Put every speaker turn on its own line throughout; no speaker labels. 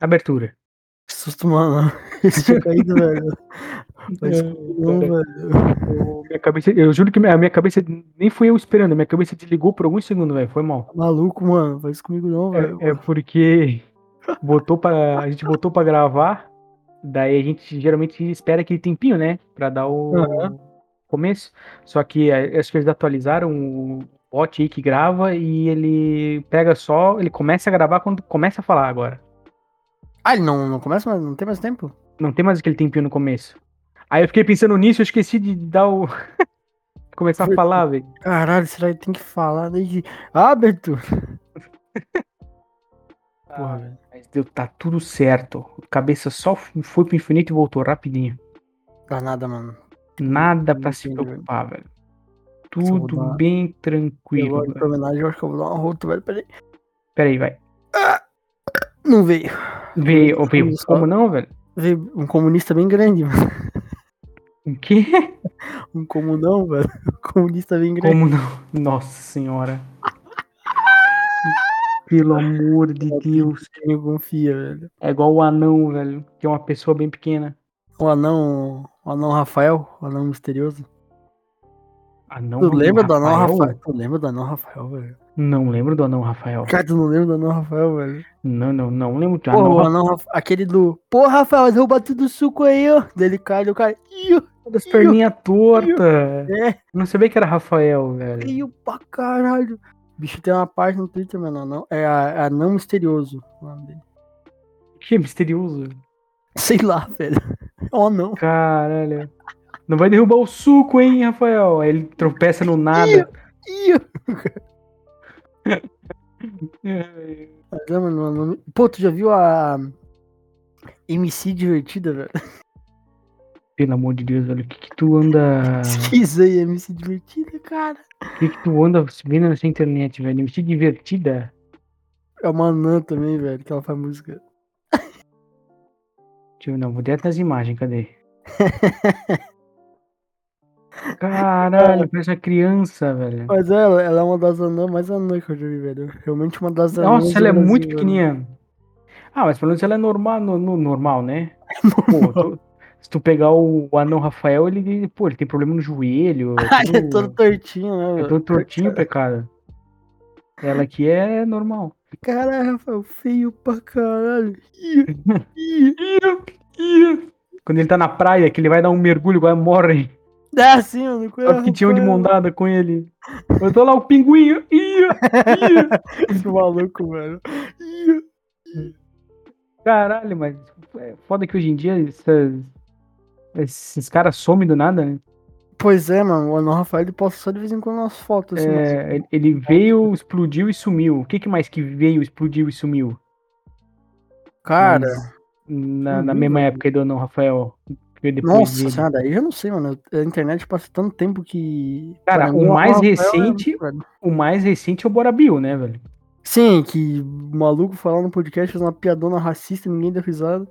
Abertura.
Que susto, mano. Esse tinha caído, velho. Mas,
É,
não,
cara.
velho.
Eu, minha cabeça, eu juro que a minha cabeça nem fui eu esperando, minha cabeça desligou por alguns segundos, velho. Foi mal.
Tá maluco, mano. Faz isso comigo não, velho.
É, é porque botou pra, a gente botou pra gravar, daí a gente geralmente espera aquele tempinho, né? Pra dar o
Aham.
começo. Só que é, acho que eles atualizaram o bot aí que grava e ele pega só, ele começa a gravar quando começa a falar agora.
Ah, ele não, não começa mais? Não tem mais tempo?
Não tem mais aquele tempinho no começo. Aí eu fiquei pensando nisso, eu esqueci de dar o. começar a falar, velho.
Caralho, será que tem que falar desde. Ah, abertura. Porra,
Ah,
velho.
mas deu, tá tudo certo. Cabeça só foi pro infinito e voltou rapidinho.
Dá nada, mano.
Nada pra se preocupar, velho. Tudo
dar-
bem tranquilo. velho.
homenagem, eu acho que eu vou dar uma rota, velho. Peraí.
Pera aí, vai.
Não veio.
Veio, veio.
Olha só.
Como não, velho?
Veio um comunista bem grande, mano.
O quê?
Um comunão, velho. Um comunista bem grande.
Como não? Nossa senhora. Pelo amor de Deus.
Quem confia, velho.
É igual o anão, velho. Que é uma pessoa bem pequena.
O anão. O anão Rafael, o anão misterioso.
Anão
Tu lembra do anão?
Rafael?
Tu lembra do anão Rafael, velho?
Não lembro do anão Rafael.
Cara, tu não lembra do anão Rafael, velho?
Não, não, não lembro. do
Porra,
anão Rafael.
anão Rafael. Aquele do. Pô, Rafael, derruba tudo o suco aí, ó. Dele cai, o cara. Ih,
das perninhas tortas.
é,
Não sabia que era Rafael, velho.
feio pra caralho. O bicho tem uma página no Twitter, mano. Anão, é a- anão misterioso. o nome dele.
Que misterioso.
Sei lá, velho. É um anão.
Caralho. Não vai derrubar o suco, hein, Rafael? Aí ele tropeça no nada.
Ih, Mas é, mano, Pô, tu já viu a. MC divertida, velho?
Pelo amor de Deus, velho. O que, que tu anda.
Pesquisa aí, MC divertida, cara.
O que, que tu anda vendo nessa internet, velho? Me divertida.
É uma anã também, velho, que ela faz música.
Deixa eu não, vou direto nas imagens, cadê? Caralho, parece uma criança, velho.
Mas ela, ela é uma das anãs mais anãs que eu já vi, velho. Realmente uma das anãs.
Nossa, ela é muito pequenininha. Ah, mas pelo menos ela é normal, no, no- normal, né? Pô, tu- se tu pegar o, o anão Rafael, ele, pô, ele tem problema no joelho.
Ah, ele é todo tortinho, né,
é todo tortinho, pecado. Ela aqui é normal.
Caralho, Rafael, feio pra caralho.
Quando ele tá na praia, que ele vai dar um mergulho, agora morre.
É assim, mano. é,
Só que tinham de
Rafael?
mondada com ele. Eu tô lá, o pinguinho. Ih.
Esse maluco, velho. Ih.
Caralho, mas é foda que hoje em dia essas- esses caras somem do nada, né?
Pois é, mano. O Anão Rafael ele posta só de vez em quando umas fotos assim. mas-
É, ele- ele veio, explodiu e sumiu. O que, que mais que veio, explodiu e sumiu?
Cara,
Mas na, na
vi,
mesma época aí do Não Rafael. Depois
nossa
dele.
senhora, daí eu não sei, mano. A internet passa tanto tempo que.
Cara, o mais
é-
recente-
velho.
O mais recente é o Bora Bill, né, velho?
Sim, que o maluco foi lá no podcast, fez uma piadona racista ninguém deu risada.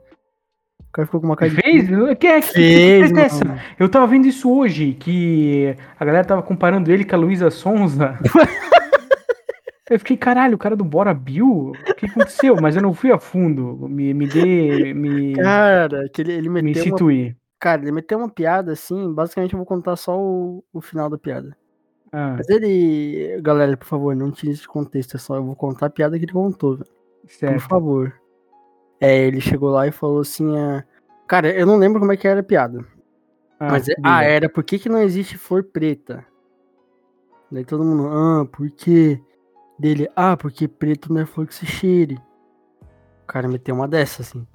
O cara ficou com uma cara de.
Fez? Que é que
Fez,
que é essa? Eu tava vendo isso hoje, que a galera tava comparando ele com a Luísa Sonza. Eu fiquei, caralho, o cara do Bora Bill? O que aconteceu? Mas eu não fui a fundo. Me, me dê. Me,
Cara, que ele, ele
me
meteu uma
situir.
Cara, ele meteu uma piada assim, basicamente eu vou contar só o, o final da piada.
Ah,
Mas ele. Galera, por favor, não tire esse contexto, é só eu vou contar a piada que ele contou, velho. Por favor. É, ele chegou lá e falou assim: ah, Cara, eu não lembro como é que era a piada.
Ah,
mas é- ah, era por que, que não existe flor preta? Daí todo mundo, ah, por quê? Dele, ah, porque preto não é flor que se cheire. O cara meteu uma dessa, assim.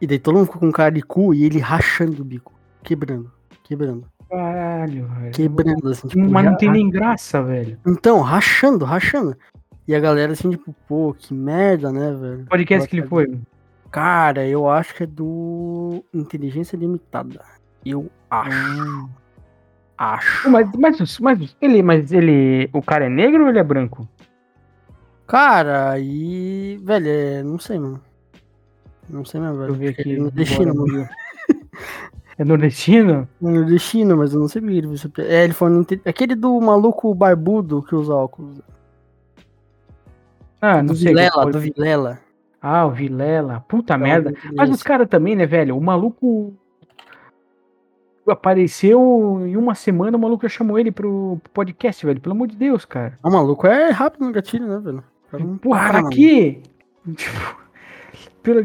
E daí todo mundo ficou com cara de cu e ele rachando o bico. Quebrando, quebrando.
Caralho, velho.
Quebrando, assim, tipo.
Mas não tem nem graça, velho.
Então, rachando, rachando. E a galera assim, tipo, pô, que merda, né, velho?
Podcast que ele foi.
Cara, eu acho que é do Inteligência Limitada. Eu acho. Acho.
Mas, mas, mas ele, mas ele. O cara é negro ou ele é branco?
Cara, aí. Velho, é. Não sei, mano. Não sei mesmo, velho.
Eu
que
aqui.
É nordestino, mano.
É nordestino?
É nordestino, mas eu não sei ele piada. É, ele foi no inte- Aquele do maluco barbudo que usa óculos.
Ah, não
do
sei.
Vilela, do. Vilela.
Ah, o Vilela. Puta
Tava
merda. Mas os caras também, né, velho? O maluco apareceu em uma semana, o maluco chamou ele pro podcast, velho. Pelo amor de Deus, cara.
O maluco é rápido no gatilho, né, velho?
Porra,
para,
pra
mano.
quê? Tipo,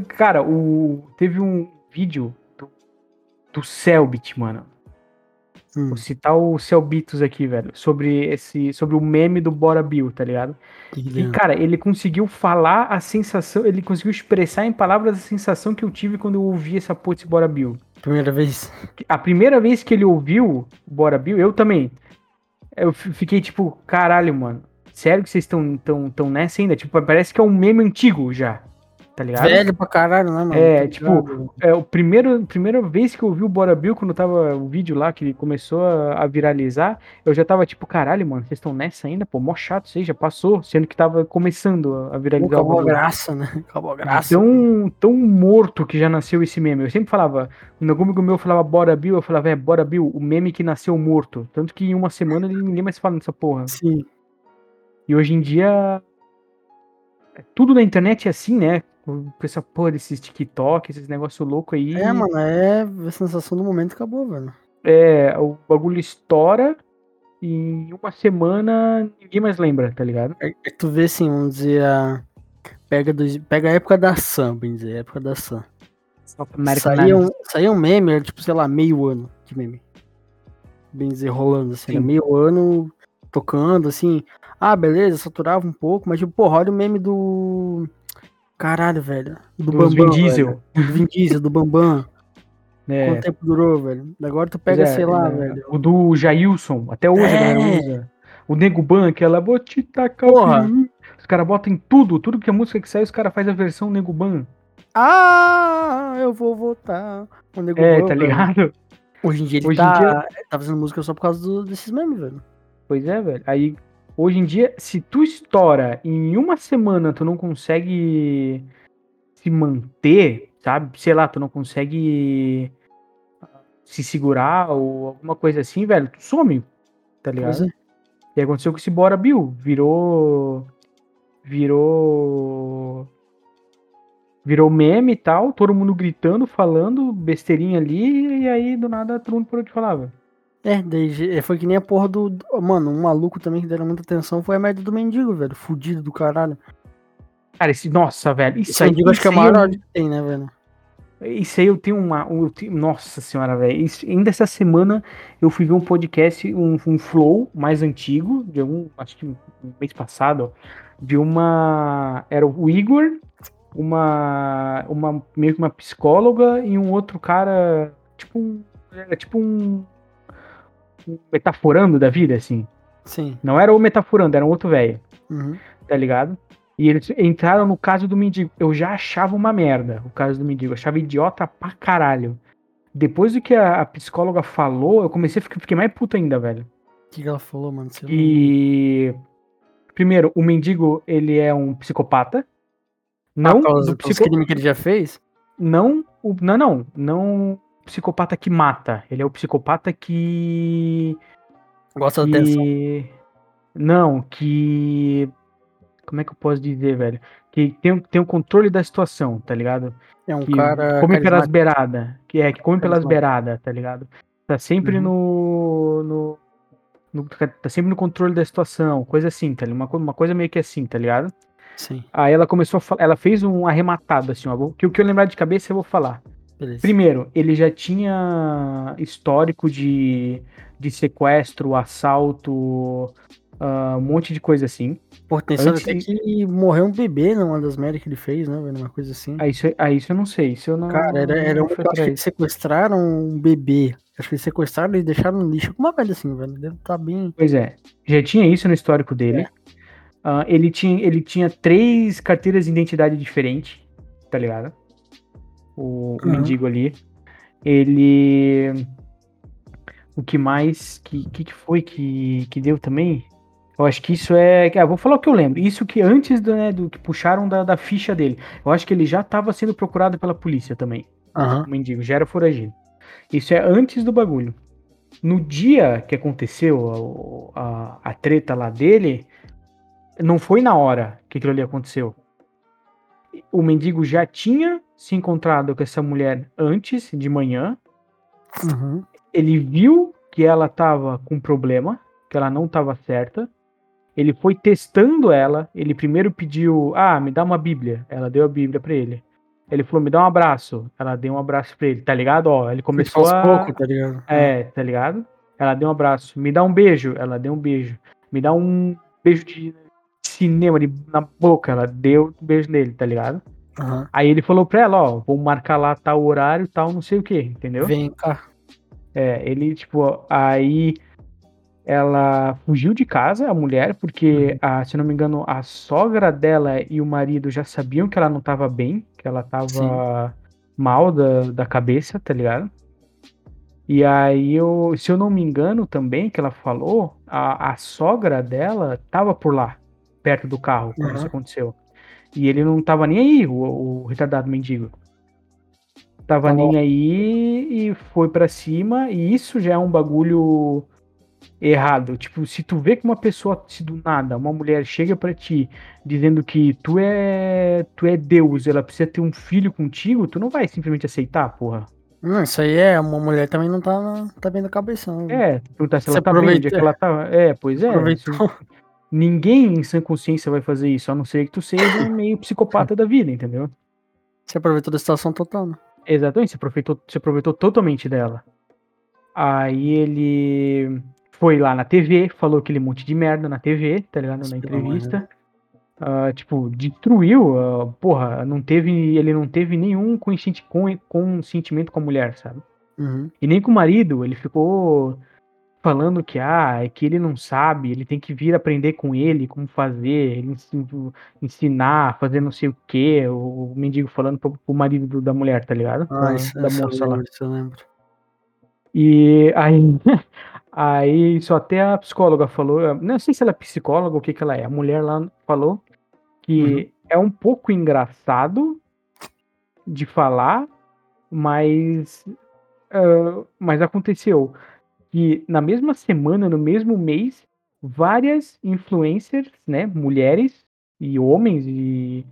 cara, o, teve um vídeo do, do Selbit, mano.
Hum,
Vou citar o Celbitos aqui, velho. Sobre esse. Sobre o meme do Bora Bill, tá ligado?
que
E, cara, ele conseguiu falar a sensação. Ele conseguiu expressar em palavras a sensação que eu tive quando eu ouvi essa porra desse Bora Bill.
Primeira vez.
A primeira vez que ele ouviu o Bora Bill, eu também. Eu fi- fiquei tipo, caralho, mano. Sério que vocês estão tão, tão nessa ainda? Tipo, parece que é um meme antigo já. Tá ligado?
Velho pra caralho, né, mano?
É,
Tá
tipo? É, o primeiro, primeira vez que eu vi o Bora Bill, quando tava o vídeo lá, que ele começou a, a viralizar, eu já tava tipo, caralho, mano, vocês estão nessa ainda? Pô, mó chato isso aí, já passou, sendo que tava começando a,
Pô,
viralizar o
acabou a graça, né? Acabou a graça.
Tão, tão morto que já nasceu esse meme. Eu sempre falava, quando algum amigo meu falava Bora Bill, eu falava, é, Bora Bill, o meme que nasceu morto. Tanto que em uma semana ninguém mais fala nessa porra.
Sim.
E hoje em dia, tudo na internet é assim, né? Com essa porra desses TikTok, esses negócio louco aí.
É, mano, é a sensação do momento acabou, velho.
É, o bagulho estoura e em uma semana ninguém mais lembra, tá ligado?
É, é tu vê assim, vamos dizer, a... Pega, dois... Pega a época da Sam, bem dizer, a época da Sam. Saía um, saía um meme, era tipo, sei lá, meio ano de meme. Bem dizer, rolando, assim, meio ano tocando, assim. Ah, beleza, saturava um pouco, mas tipo, porra, olha o meme do. Caralho, velho. Do
Dos
Bambam.
Vin Diesel.
velho. Do Vin Diesel, do Bambam.
É,
Quanto tempo durou, velho? Agora tu pega,
é,
sei lá,
é,
velho.
O do Jailson, até hoje a galera
É.
usa. O Nego Ban, aquela vou te tacar
Porra.
Os caras botam em tudo, tudo que é música que sai, os caras fazem a versão Nego Ban.
Ah, eu vou votar. O Nego
É,
Ban,
tá
velho.
ligado?
Hoje em dia ele
Hoje em
tá,
dia-
tá fazendo música só por causa do- desses memes, velho.
Pois é, velho. Aí, hoje em dia, se tu estoura em uma semana, tu não consegue se manter, sabe? Sei lá, tu não consegue se segurar ou alguma coisa assim, velho, tu some, tá ligado?
É.
E aconteceu com esse Bora Bill. Virou. Virou. Virou meme e tal, todo mundo gritando, falando besteirinha ali, e aí do nada todo mundo parou de falar, velho.
É, daí ge- foi que nem a porra do. do- Mano, um maluco também que deram muita atenção foi a merda do mendigo, velho. Fudido do caralho.
Cara, esse. Nossa, velho. Isso
Esse
aí,
mendigo acho que é o maior
eu-
que tem, né, velho?
Isso aí eu tenho uma. um- eu tenho- nossa senhora, velho. Ainda essa semana eu fui ver um podcast, um, um flow mais antigo, de um. Acho que um mês passado, de uma. Era o Igor, uma. uma meio que uma psicóloga e um outro cara. Tipo um. Era tipo um. Metaforando da vida, assim.
Sim.
Não era o metaforando, era um outro velho
Uhum.
tá ligado? E eles entraram no caso do mendigo. Eu já achava uma merda o caso do mendigo. Eu achava idiota pra caralho. Depois do que a, a psicóloga falou, eu comecei a ficar, fiquei mais puto ainda, velho.
O que, que ela falou, mano? Lá.
E. Primeiro, o mendigo, ele é um psicopata. Não
Por causa
do psico...
que ele já fez?
não, o... não, não, não psicopata que mata. Ele é o psicopata que
Gosta da atenção.
que... Não, que. Como é que eu posso dizer, velho? Que tem, o- tem o controle da situação, tá ligado?
É um
Que
cara.
come pelas beiradas. Que é, que come pelas beiradas, tá ligado? Tá sempre
Uhum.
no, no, no- Tá sempre no controle da situação, coisa assim, tá ligado? Uma, uma coisa meio que assim, tá ligado?
Sim,
Aí ela começou a falar. Ela fez um arrematado, assim, ó. Que o que eu lembrar de cabeça eu vou falar.
Beleza.
Primeiro, ele já tinha histórico de, de sequestro, assalto, ah, um monte de coisa assim.
Pô, sabe
antes
até que morreu um bebê numa das merdas que ele fez, né, velho? Uma coisa assim.
Aí isso, aí isso eu não sei. Isso eu não.
Cara, era, era um acho que eles sequestraram um bebê. Acho que eles sequestraram e deixaram no lixo. Uma velha assim, velho. Deve estar bem.
Pois é, já tinha isso no histórico dele. Ah, ele, tinha, ele tinha três carteiras de identidade diferentes, tá ligado? O, o
Uhum.
mendigo ali. Ele. O que mais? Que que, que foi que, que deu também? Eu acho que isso é. Ah, vou falar o que eu lembro. Isso que antes do, né, do que puxaram da, da ficha dele. Eu acho que ele já estava sendo procurado pela polícia também.
Aham.
O mendigo já era foragido. Isso é antes do bagulho. No dia que aconteceu a, a, a treta lá dele, não foi na hora que aquilo ali aconteceu. o mendigo já tinha se encontrado com essa mulher antes de manhã.
Uhum.
Ele viu que ela tava com problema, que ela não tava certa. Ele foi testando ela. Ele primeiro pediu: Ah, me dá uma Bíblia. Ela deu a Bíblia pra ele. Ele falou: Me dá um abraço. Ela deu um abraço pra ele, tá ligado? Ó, ele começou a.
poucos, tá ligado?
É, tá ligado? Ela deu um abraço. Me dá um beijo. Ela deu um beijo. Me dá um beijo de cinema de, na boca. Ela deu um beijo nele, tá ligado?
Aham.
Aí ele falou pra ela: Ó, vou marcar lá tal horário, tal, não sei o que, entendeu?
Vem cá.
É, ele, tipo, aí ela fugiu de casa, a mulher, porque, a, se não me engano, a sogra dela e o marido já sabiam que ela não tava bem, que ela tava
Sim.
mal da, da cabeça, tá ligado? E aí, eu, se eu não me engano também, que ela falou, a, a sogra dela tava por lá, perto do carro, quando
Uhum.
isso aconteceu. E ele não tava nem aí, o, o retardado mendigo. Tava
Tá
nem aí e foi pra cima, e isso já é um bagulho errado. Tipo, se tu vê que uma pessoa, se do nada, uma mulher chega pra ti dizendo que tu é, tu é Deus, ela precisa ter um filho contigo, tu não vai simplesmente aceitar, porra.
Não, isso aí é, uma mulher também não tá, tá bem da cabeça. não.
É, tu perguntar se
Você
ela tá bem, é que ela tá. É, pois é.
Aproveitou.
isso- ninguém em sã consciência vai fazer isso, a não ser que tu seja meio psicopata da vida, entendeu?
Você aproveitou da situação total, né?
Exatamente, se aproveitou, se aproveitou totalmente dela. Aí ele foi lá na TV, falou aquele monte de merda na TV, tá ligado? Na entrevista. Ah, tipo, destruiu, ah, porra, não teve, ele não teve nenhum consentimento com a mulher, sabe?
Uhum.
E nem com o marido, ele ficou falando que, ah, é que ele não sabe, ele tem que vir aprender com ele como fazer, ele ensin- ensinar, fazer não sei o quê, o, mendigo falando pro, pro marido do- da mulher, tá ligado?
Ah, isso,
da
isso eu
moça lá.
lembro, isso eu lembro.
E aí, aí isso até a psicóloga falou, não sei se ela é psicóloga ou o que que ela é, a mulher lá falou que é um pouco engraçado de falar, mas, ah, mas aconteceu que na mesma semana, no mesmo mês, várias influencers, né, mulheres e homens e,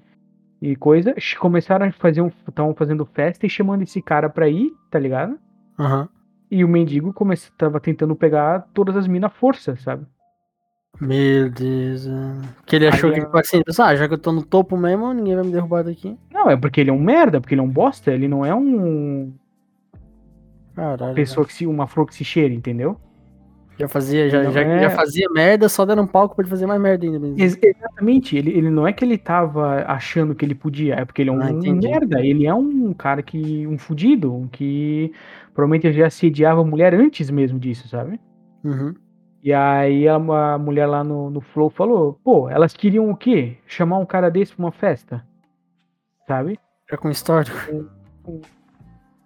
e coisa, começaram a fazer um, estavam fazendo festa e chamando esse cara pra ir, tá ligado?
Aham.
E o mendigo come... tava tentando pegar todas as minas à força, sabe?
Meu Deus. é. Que ele achou
Aí
que,
a-
tipo assim, ah, já que eu tô no topo mesmo, ninguém vai me derrubar daqui.
Não, é porque ele é um merda, porque ele é um bosta, ele não é um
Caralho.
pessoa que se uma flor que se cheira, entendeu?
Já fazia, já, já,
é-
já fazia merda, só deram um palco pra ele fazer mais merda ainda. mesmo.
Ex- exatamente, ele, ele não é que ele tava achando que ele podia, é porque ele é um
Ah,
merda, ele é um cara que um fudido, um que provavelmente já assediava a mulher antes mesmo disso, sabe?
Uhum.
E aí a, a mulher lá no, no Flow falou, pô, elas queriam o quê? Chamar um cara desse pra uma festa, sabe?
Já com histórico.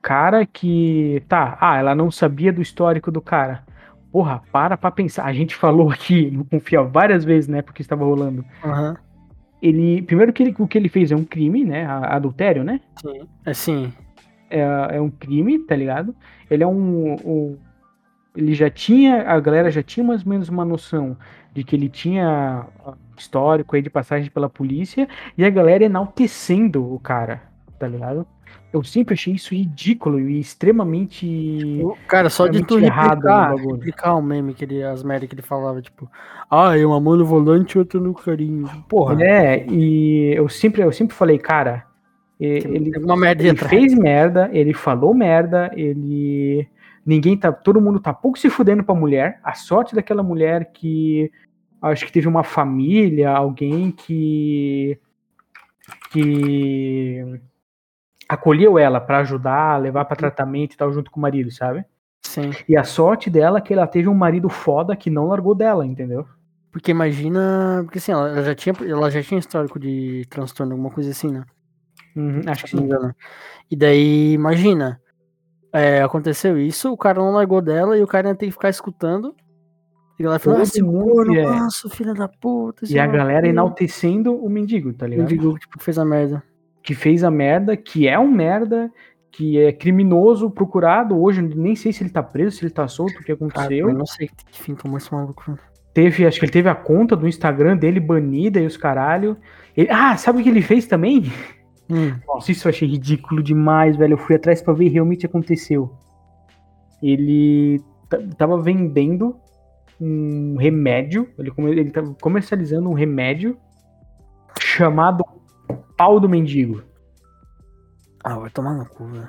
Cara que. Tá, ah, ela não sabia do histórico do cara. Porra, para pra pensar. A gente falou aqui no Confiar várias vezes, né? Porque estava rolando.
Aham.
Ele. Primeiro que ele, o que ele fez é um crime, né? Adultério, né?
Sim. É sim.
É, é um crime, tá ligado? Ele é um, um- Ele já tinha. A galera já tinha mais ou menos uma noção de que ele tinha ah, histórico aí de passagem pela polícia. E a galera enaltecendo o cara, tá ligado? Eu sempre achei isso ridículo e extremamente.
O- Cara, só de tu replicar, replicar o meme, que ele, as merdas que ele falava, tipo, ah, eu uma mão no volante e outra no carinho. Porra,
É, e eu sempre, eu sempre falei, cara, ele,
merda
ele fez merda, ele falou merda, ele. Ninguém tá. Todo mundo tá pouco se fudendo pra mulher. A sorte daquela mulher que. Acho que teve uma família, alguém que. que. Acolheu ela pra ajudar, levar pra tratamento e tal, junto com o marido, sabe?
Sim.
E a sorte dela é que ela teve um marido foda que não largou dela, entendeu?
Porque imagina. Porque assim, ela já tinha, ela já tinha histórico de transtorno, alguma coisa assim, né?
Uhum, acho que sim.
engano. E daí, imagina. é, aconteceu isso, o cara não largou dela e o cara ainda tem que ficar escutando. E ela falou,
mundo,
corno,
é.
nossa, filha da puta.
E a galera enaltecendo o mendigo, tá ligado?
Mendigo, tipo, fez a merda.
Que fez a merda, que é um merda, que é criminoso, procurado. Hoje, nem sei se ele tá preso, se ele tá solto, o que aconteceu.
eu não sei que fim tomou esse maluco.
Teve, acho que ele teve a conta do Instagram dele banida e os caralho. Ele- ah, sabe o que ele fez também?
Hum.
Nossa, isso eu achei ridículo demais, velho. Eu fui atrás pra ver realmente aconteceu. Ele tava vendendo um remédio, ele, come- ele tava comercializando um remédio chamado pau do mendigo,
Ah, vai tomar no cu, velho.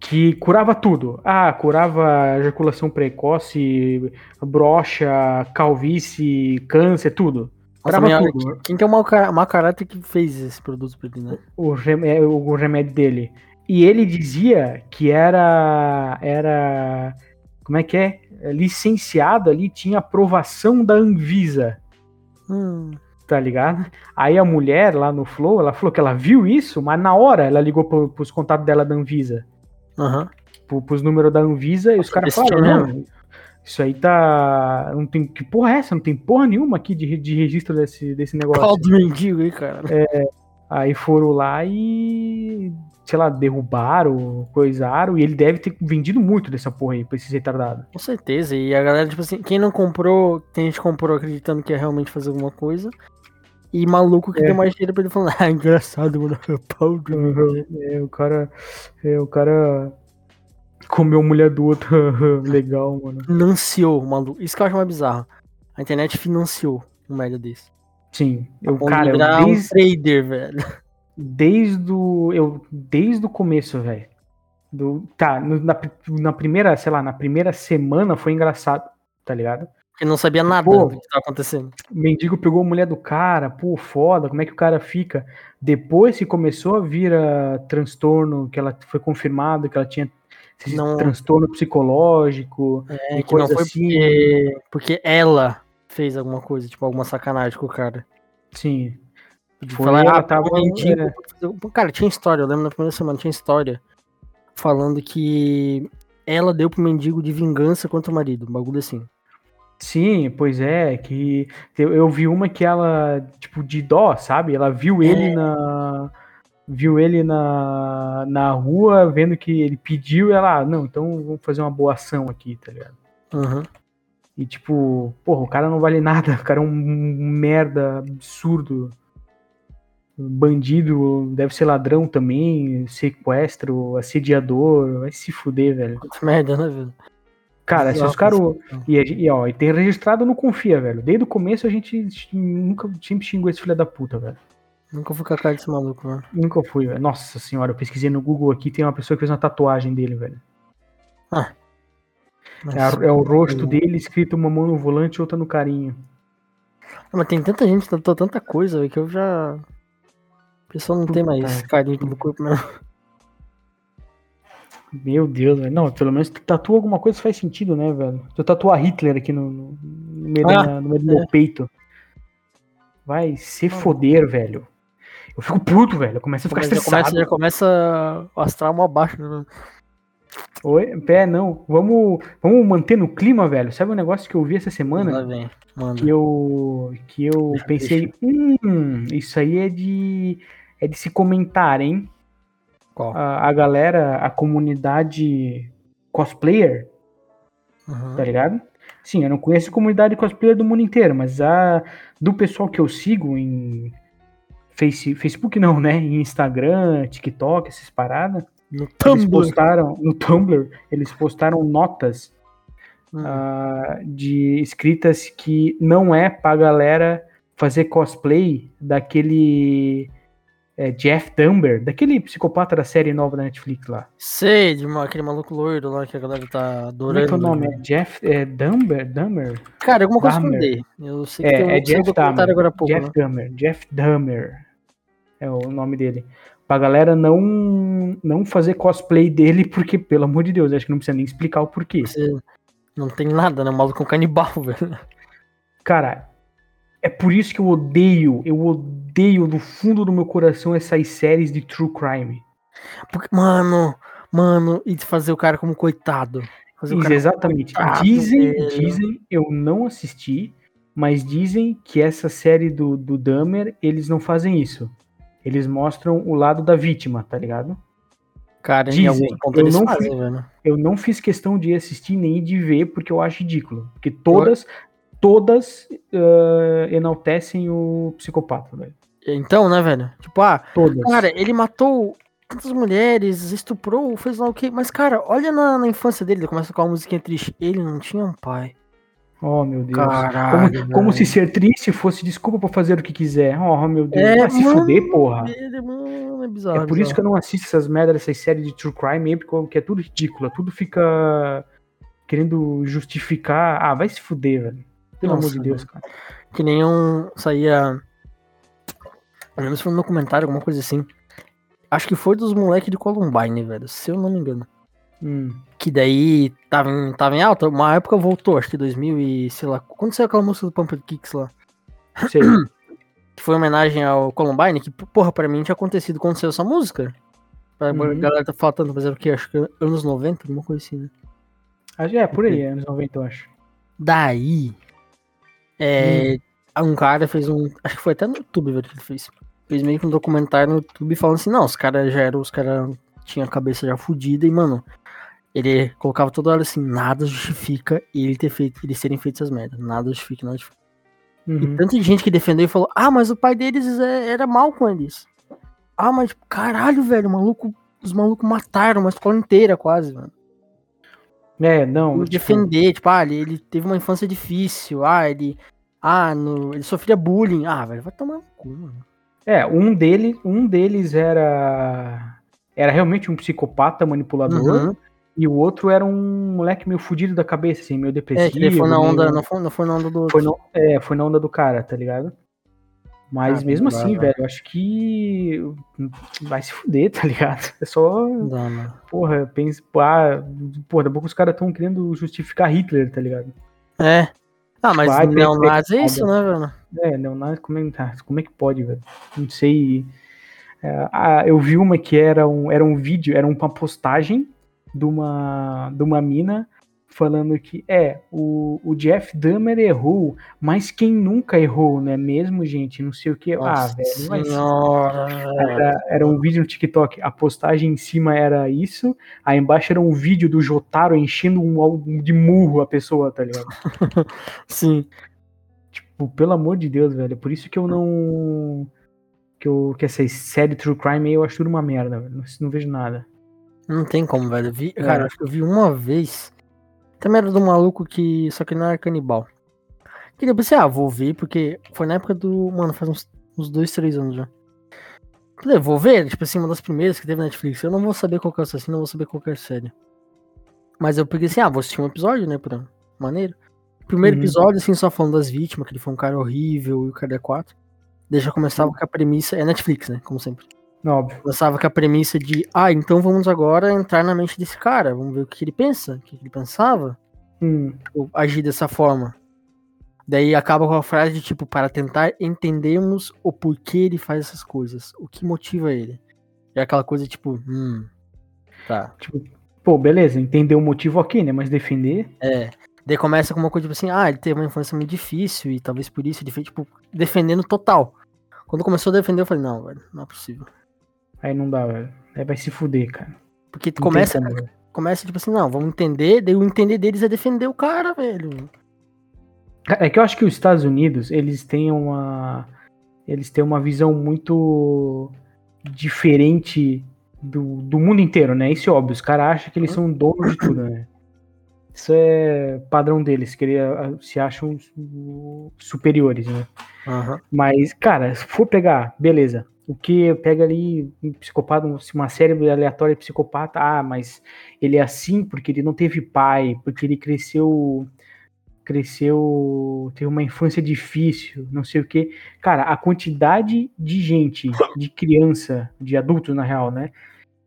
que curava tudo. Ah, curava ejaculação precoce, brocha, calvície, câncer, tudo.
Nossa,
Curava
minha-
tudo.
Quem que é o mau, caráter que fez esse produto pra ele, né?
o, remé- o remédio dele. E ele dizia que era. Era. Como é que é? Licenciado ali, tinha aprovação da Anvisa,
Hum.
Tá ligado? Aí a mulher lá no Flow, ela falou que ela viu isso, mas na hora ela ligou pro, pros contatos dela da Anvisa,
Aham.
pro, pros números da Anvisa, e os caras falaram: não, isso aí tá. Não tem. Que porra é essa? Não tem porra nenhuma aqui de, de registro desse, desse negócio.
Pau do mendigo aí, cara.
Aí foram lá e, sei lá, derrubaram, coisaram, e ele deve ter vendido muito dessa porra aí pra esses retardados.
Com certeza. E a galera, tipo assim, quem não comprou, tem gente que comprou acreditando que ia realmente fazer alguma coisa. E maluco que
É.
deu mais dinheiro pra ele falando, ah, engraçado, mano. Pau mendigo.
É, o cara. É, o cara comeu a mulher do outro. Legal, mano.
Financiou, maluco. Isso que eu acho mais bizarro. A internet financiou um merda desse.
Sim. Eu, cara, eu
virar um
desde,
trader, velho.
desde o. Eu, desde o começo, velho. Tá, no- na, na primeira, sei lá, na primeira semana foi engraçado, tá ligado?
Porque não sabia nada
Pô.
do que tava acontecendo.
O mendigo pegou a mulher do cara, pô, foda, como é que o cara fica? Depois que começou a vir a transtorno, que ela foi confirmado que ela tinha
Não.
transtorno psicológico,
É,
e
que não foi
assim.
porque, porque ela fez alguma coisa, tipo, alguma sacanagem com o cara.
sim.
De
Foi,
falar,
ela
ah,
tava-
mendigo
é.
Cara, tinha história, eu lembro na primeira semana, tinha história falando que ela deu pro mendigo de vingança contra o marido, um bagulho assim.
Sim, pois é, que eu, eu vi uma que ela, tipo, de dó, sabe? Ela viu
É.
ele na. Viu ele na, na rua, vendo que ele pediu, e ela, ah, não, então vamos fazer uma boa ação aqui, tá ligado?
Uhum.
E tipo, porra, o cara não vale nada, o cara é um merda absurdo. Bandido, deve ser ladrão também, sequestro, assediador, vai se fuder, velho.
Puta merda, né, velho?
Cara, se os caras. E, e, ó, e tem registrado, não confia, velho. Desde o começo a gente nunca sempre xingou esse filho da puta, velho.
Nunca fui com a cara desse maluco, mano.
Nunca fui, velho. Nossa senhora, eu pesquisei no Google aqui, tem uma pessoa que fez uma tatuagem dele, velho. É, a-
Nossa.
é o rosto dele escrito uma mão no volante e outra no carinho.
Ah, Mas tem tanta gente que tatuou tanta coisa, velho, que eu já. O pessoal não tem mais
Puta.
carinho pelo corpo mesmo.
Meu Deus, velho. Não, pelo menos tu tatua alguma coisa faz sentido, né, velho? Tu tatuar Hitler aqui no, no, no meio,
Ah,
da- no meio do
é.
meu peito. Vai se foder, velho. Eu fico puto, velho. Eu começo a ficar
Mas já
estressado.
começa, já começa o astral mó baixo, né?
Oi, pé, não. Vamos, vamos manter no clima, velho. Sabe um negócio que eu vi essa semana?
manda.
Que eu, que eu
Deixa,
pensei, hum, isso aí é de, é de se comentar, hein? A, a galera, a comunidade cosplayer,
Uhum.
tá ligado? Sim, eu não conheço a comunidade cosplayer do mundo inteiro, mas a do pessoal que eu sigo em Face, Facebook não, né? Em Instagram, TikTok, essas paradas.
No
Eles
Tumblr.
postaram no Tumblr, eles postaram notas
Hum.
ah, de escritas que não é pra galera fazer cosplay daquele é, Jeff Dumber, daquele psicopata da série nova da Netflix lá.
Sei, de uma- aquele maluco loiro lá que a galera tá
Como é
adorando.
que é o nome? É Jeff é Dumber? Dumber?
Cara, alguma coisa com
Dahmer.
D. Eu sei que
É,
tem um
é Jeff Dahmer.
agora há pouco,
Jeff
né?
Dahmer. Jeff Dahmer é o nome dele. Pra galera não, não fazer cosplay dele, porque, pelo amor de Deus, acho que não precisa nem explicar o porquê.
Não tem nada, né? O maluco é um canibal, velho.
Cara, é por isso que eu odeio, eu odeio do fundo do meu coração essas séries de true crime.
Porque, mano, mano, e fazer o cara como coitado.
Isso,
cara
exatamente.
coitado,
dizem,
velho.
dizem, eu não assisti, mas dizem que essa série do, do Dahmer, eles não fazem isso. Eles mostram o lado da vítima, tá ligado?
Cara, em
Dizem,
alguns pontos
eu
eles
não
fazem, velho.
Eu não fiz questão de assistir nem de ver, porque eu acho ridículo. Porque todas, todas eh, enaltecem o psicopata, velho.
Então, né, velho? Tipo, ah,
Todas.
cara, ele matou tantas mulheres, estuprou, fez lá o quê? Mas, cara, olha na, na infância dele, ele começa com uma musiquinha triste. Ele não tinha um pai.
Oh, meu Deus.
Caralho,
como, como se ser triste fosse desculpa pra fazer o que quiser. Oh, meu Deus.
É,
Vai se
mano,
fuder, porra.
Ele, mano, é bizarro.
É por isso que eu não assisto essas merdas, essas séries de true crime aí, porque é tudo ridículo. Tudo fica querendo justificar. Ah, vai se fuder, velho. Pelo
Nossa,
amor de Deus, cara.
Que nem um. Saía. Eu lembro se foi no documentário, alguma coisa assim. Acho que foi dos moleques de Columbine, velho. Se eu não me engano.
Hum.
Que daí tava em, tava em alta. Uma época voltou, acho que 2000 e sei lá. Quando saiu aquela música do Pumper Kicks lá?
Sei.
Que foi em homenagem ao Columbine. Que, porra, pra mim tinha acontecido quando saiu essa música. A
Uhum.
galera tá faltando, mas era o quê? Acho que anos 90, alguma coisa assim, né?
Acho que é, por aí, anos 90, eu acho.
Daí. É. Um cara fez um. Acho que foi até no YouTube, velho, que ele fez. Fez meio que um documentário no YouTube falando assim, não, os caras já eram. Os caras tinham a cabeça já fodida e, mano. Ele colocava toda hora assim, nada justifica ele ter feito, eles terem feito essas merdas. Nada justifica, nada justifica. E
Uhum.
tanta gente que defendeu e falou, ah, mas o pai deles é- era mal com eles. Ah, mas caralho, velho, maluco. Os malucos mataram uma escola inteira, quase, mano.
É, não. Tipo,
defender, tipo, ah, ele, ele teve uma infância difícil, ah, ele. Ah, no, ele sofria bullying. Ah, velho, vai tomar no cu, mano.
É, um deles, um deles era era realmente um psicopata manipulador
Uhum.
E o outro era um moleque meio fudido da cabeça, assim, meio
É,
depressivo.
que ele foi na
meio-
onda, não foi, não foi na onda do.
foi, no- é, foi na onda do cara, tá ligado? Mas
Ah,
mesmo
dá,
assim,
velho.
velho, eu acho que vai se fuder, tá ligado? É só,
dá, mano.
porra, pensa, ah, porra, daqui a pouco os caras estão querendo justificar Hitler, tá ligado?
É. Ah, mas
Vai,
neonazi é isso, né, velho?
É, Leonardo, como é, ah, como é que pode, velho? Não sei. É, ah, eu vi uma que era um, era um vídeo, era uma postagem de uma, de uma mina falando que é, o, o Jeff Dahmer errou, mas quem nunca errou, não é mesmo, gente? Não sei o que. Ah,
Nossa
velho, mas era, era um vídeo no TikTok. A postagem em cima era isso, aí embaixo era um vídeo do Jotaro enchendo um, um de murro a pessoa, tá ligado?
Sim.
Tipo, pelo amor de Deus, velho. Por isso que eu não. Que, eu, que essa série True Crime aí eu acho tudo uma merda, velho. Não, não vejo nada.
Não tem como, velho. Eu vi,
É.
Cara, acho que eu vi uma vez. Também era do maluco que. Só que não era canibal. Que depois pensei, ah, vou ver, porque foi na época do. Mano, faz uns, uns dois, três anos já. Falei, vou ver, tipo assim, uma das primeiras que teve na Netflix. Eu não vou saber qual que é o assassino, não vou saber qual que é a série. Mas eu peguei assim, ah, vou assistir um episódio, né, por maneiro. Primeiro
Uhum.
episódio, assim, só falando das vítimas, que ele foi um cara horrível e o cara é quatro. Daí já começava com a premissa. É Netflix, né? Como sempre.
Óbvio.
Começava com a premissa de, ah, então vamos agora entrar na mente desse cara, vamos ver o que ele pensa, o que ele pensava,
Hum,
agir dessa forma. Daí acaba com a frase de tipo, para tentar entendermos o porquê ele faz essas coisas, o que motiva ele. É aquela coisa tipo, hum, tá.
tipo, pô, beleza, entender o motivo ok, né? Mas defender.
É. Daí começa com uma coisa tipo assim, ah, ele teve uma infância muito difícil e talvez por isso ele fez, tipo, defendendo total. Quando começou a defender, eu falei, não, velho, não é possível.
Aí não dá, velho. Aí vai se fuder, cara.
Porque tu
Não
começa,
como,
começa tipo assim, não, vamos entender, daí o entender deles é defender o cara, velho.
É que eu acho que os Estados Unidos, eles têm uma. Eles têm uma visão muito diferente do, do mundo inteiro, né? Isso é óbvio. Os caras acham que eles são donos de tudo, né? Isso é padrão deles, que eles ah, se acham superiores, né?
Aham.
Mas, cara, se for pegar, beleza. O que pega ali um psicopata, uma série aleatória psicopata, ah, mas ele é assim porque ele não teve pai, porque ele cresceu cresceu, teve uma infância difícil, não sei o que. Cara, a quantidade de gente, de criança, de adultos na real, né,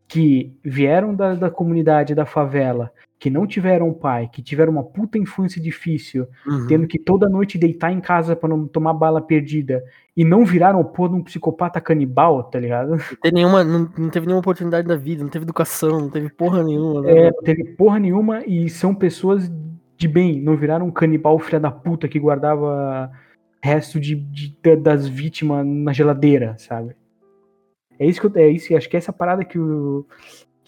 que vieram da, da comunidade da favela, que não tiveram pai, que tiveram uma puta infância difícil,
Uhum.
tendo que toda noite deitar em casa pra não tomar bala perdida e não viraram pô de um psicopata canibal, tá ligado?
Não, teve nenhuma, não, não teve nenhuma oportunidade da vida, não teve educação, não teve porra nenhuma. né?
É, não teve porra nenhuma e são pessoas de bem, não viraram um canibal filha da puta que guardava resto de, de- da- das vítimas na geladeira, sabe? É isso que eu, é isso, acho que é essa parada que o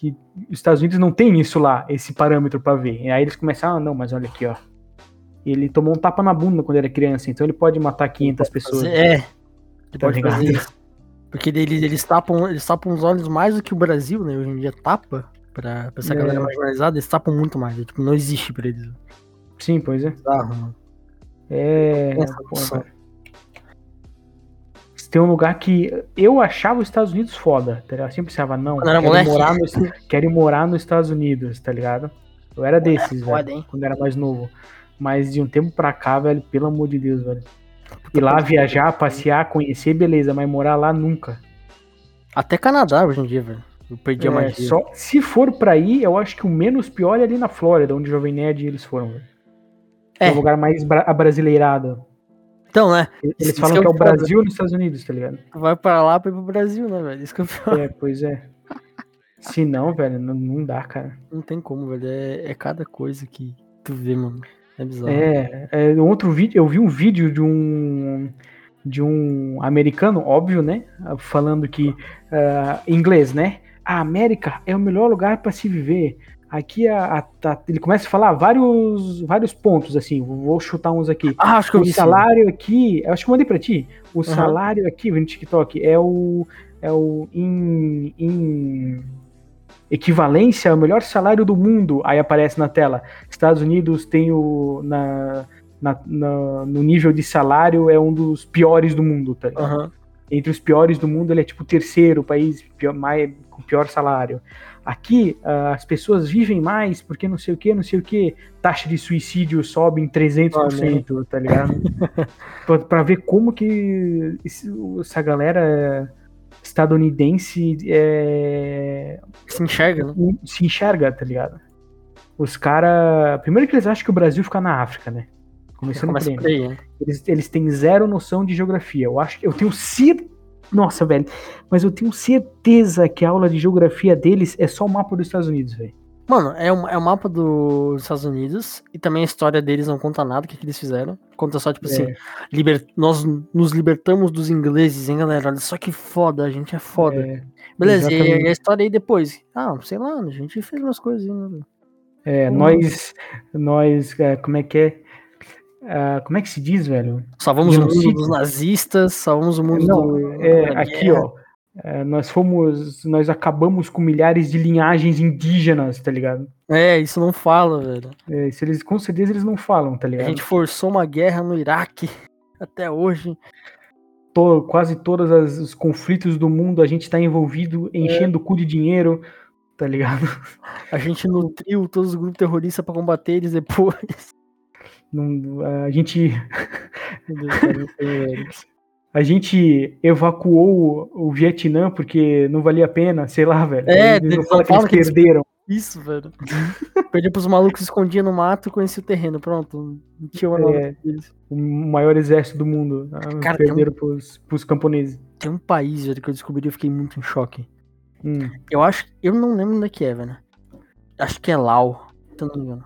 que os Estados Unidos não tem isso lá, esse parâmetro pra ver. E aí eles começaram, ah, não, mas olha aqui, ó. Ele tomou um tapa na bunda quando era criança, então ele pode matar 500 pessoas.
Fazer- é. Ele
Tá
pode
ligado?
fazer isso. Porque eles, eles, tapam, eles tapam os olhos mais do que o Brasil, né? Hoje em dia tapa. Pra, pra essa
É.
galera marginalizada, eles tapam muito mais. é, Tipo, não existe pra eles.
Sim, pois é.
Bizarro, mano.
É.
Essa
tem um lugar que eu achava os Estados Unidos foda, tá ligado? Eu sempre pensava, não, quero morar, nos, quero morar nos Estados Unidos, tá ligado? Eu era desses,
foda,
velho,
hein?
quando era mais novo. Mas de um tempo pra cá, velho, pelo amor de Deus, velho. Ir lá viajar, passear, conhecer, beleza, mas morar lá nunca.
Até Canadá hoje em dia, velho. Eu perdi a
É,
magia.
só, se for pra ir, eu acho que o menos pior é ali na Flórida, onde o Jovem Nerd eles foram, velho. É
É.
o lugar mais bra- abrasileirado.
Então, né?
Eles falam
que é
é
o.
Brasil nos Estados Unidos, tá ligado?
Vai pra lá pra ir pro Brasil, né, velho? Isso que eu falo.
É, pois é. Se não, velho, não, não dá, cara.
Não tem como, velho. É, é cada coisa que tu vê, mano. É bizarro.
É, é, outro vídeo, eu vi um vídeo de um de um americano, óbvio, né, falando que em inglês, né? A América é o melhor lugar para se viver. Aqui a, a- tá- ele começa a falar vários vários pontos assim. Vou chutar uns aqui.
Ah, acho que eu
O
vi sim.
salário aqui, eu acho que eu mandei pra ti. O salário aqui, no TikTok, é o. É o. Em, em equivalência ao melhor salário do mundo. Aí aparece na tela. Estados Unidos tem o. Na, na- na- no nível de salário, é um dos piores do mundo, tá ligado?
Aham.
Entre os piores do mundo, ele é tipo o terceiro país pior- mais, com pior salário. Aqui, ah, as pessoas vivem mais porque não sei o que, não sei o que. Taxa de suicídio sobe em 300%, tá ligado? pra, pra ver como que esse- essa galera estadunidense é,
Se enxerga, né?
se enxerga, tá ligado? Os caras. Primeiro que eles acham que o Brasil fica na África, né? Começando por
Começa
aí.
por aí, né?
Eles, eles têm zero noção de geografia. Eu acho que eu tenho certeza. Nossa, velho. Mas eu tenho certeza que a aula de geografia deles é só o mapa dos Estados Unidos, velho.
Mano, é, um, é o mapa dos Estados Unidos e também a história deles não conta nada, o que, que eles fizeram. Conta só, tipo assim,
É.
liber- nós nos libertamos dos ingleses, hein, galera? Olha só que foda, a gente é foda.
É,
Beleza, e,
exatamente.
e a história aí depois? Ah, sei lá, a gente fez umas coisas, né?
é,
Hum.
nós. Nós. é, como é que é? Ah, como é que se diz, velho?
Salvamos o mundo
Genocídio.
dos nazistas, salvamos o mundo
Não,
do,
é, aqui, ó. é, nós fomos. Nós acabamos com milhares de linhagens indígenas, tá ligado?
É, isso não fala, velho.
É, isso eles, com certeza eles não falam, tá
A
ligado?
gente forçou uma guerra no Iraque até hoje.
To- quase todos as- os conflitos do mundo a gente tá envolvido enchendo o cu de dinheiro, tá ligado?
A gente nutriu todos os grupos terroristas pra combater eles depois.
Não- a gente a gente evacuou o, o Vietnã porque não valia a pena, sei lá, velho.
É,
eles não
eles
falam que eles perderam.
Isso, velho. Perdi pros malucos se escondia no mato e conhecia o terreno. Pronto. Não tinha uma
É. O maior exército do mundo. ah,
Cara, tem um-
perderam pros, pros camponeses.
Tem um país, velho, que eu descobri e eu fiquei muito em choque.
Hum.
Eu acho. Eu não lembro onde é que é, velho. Acho que é Lau, não me engano.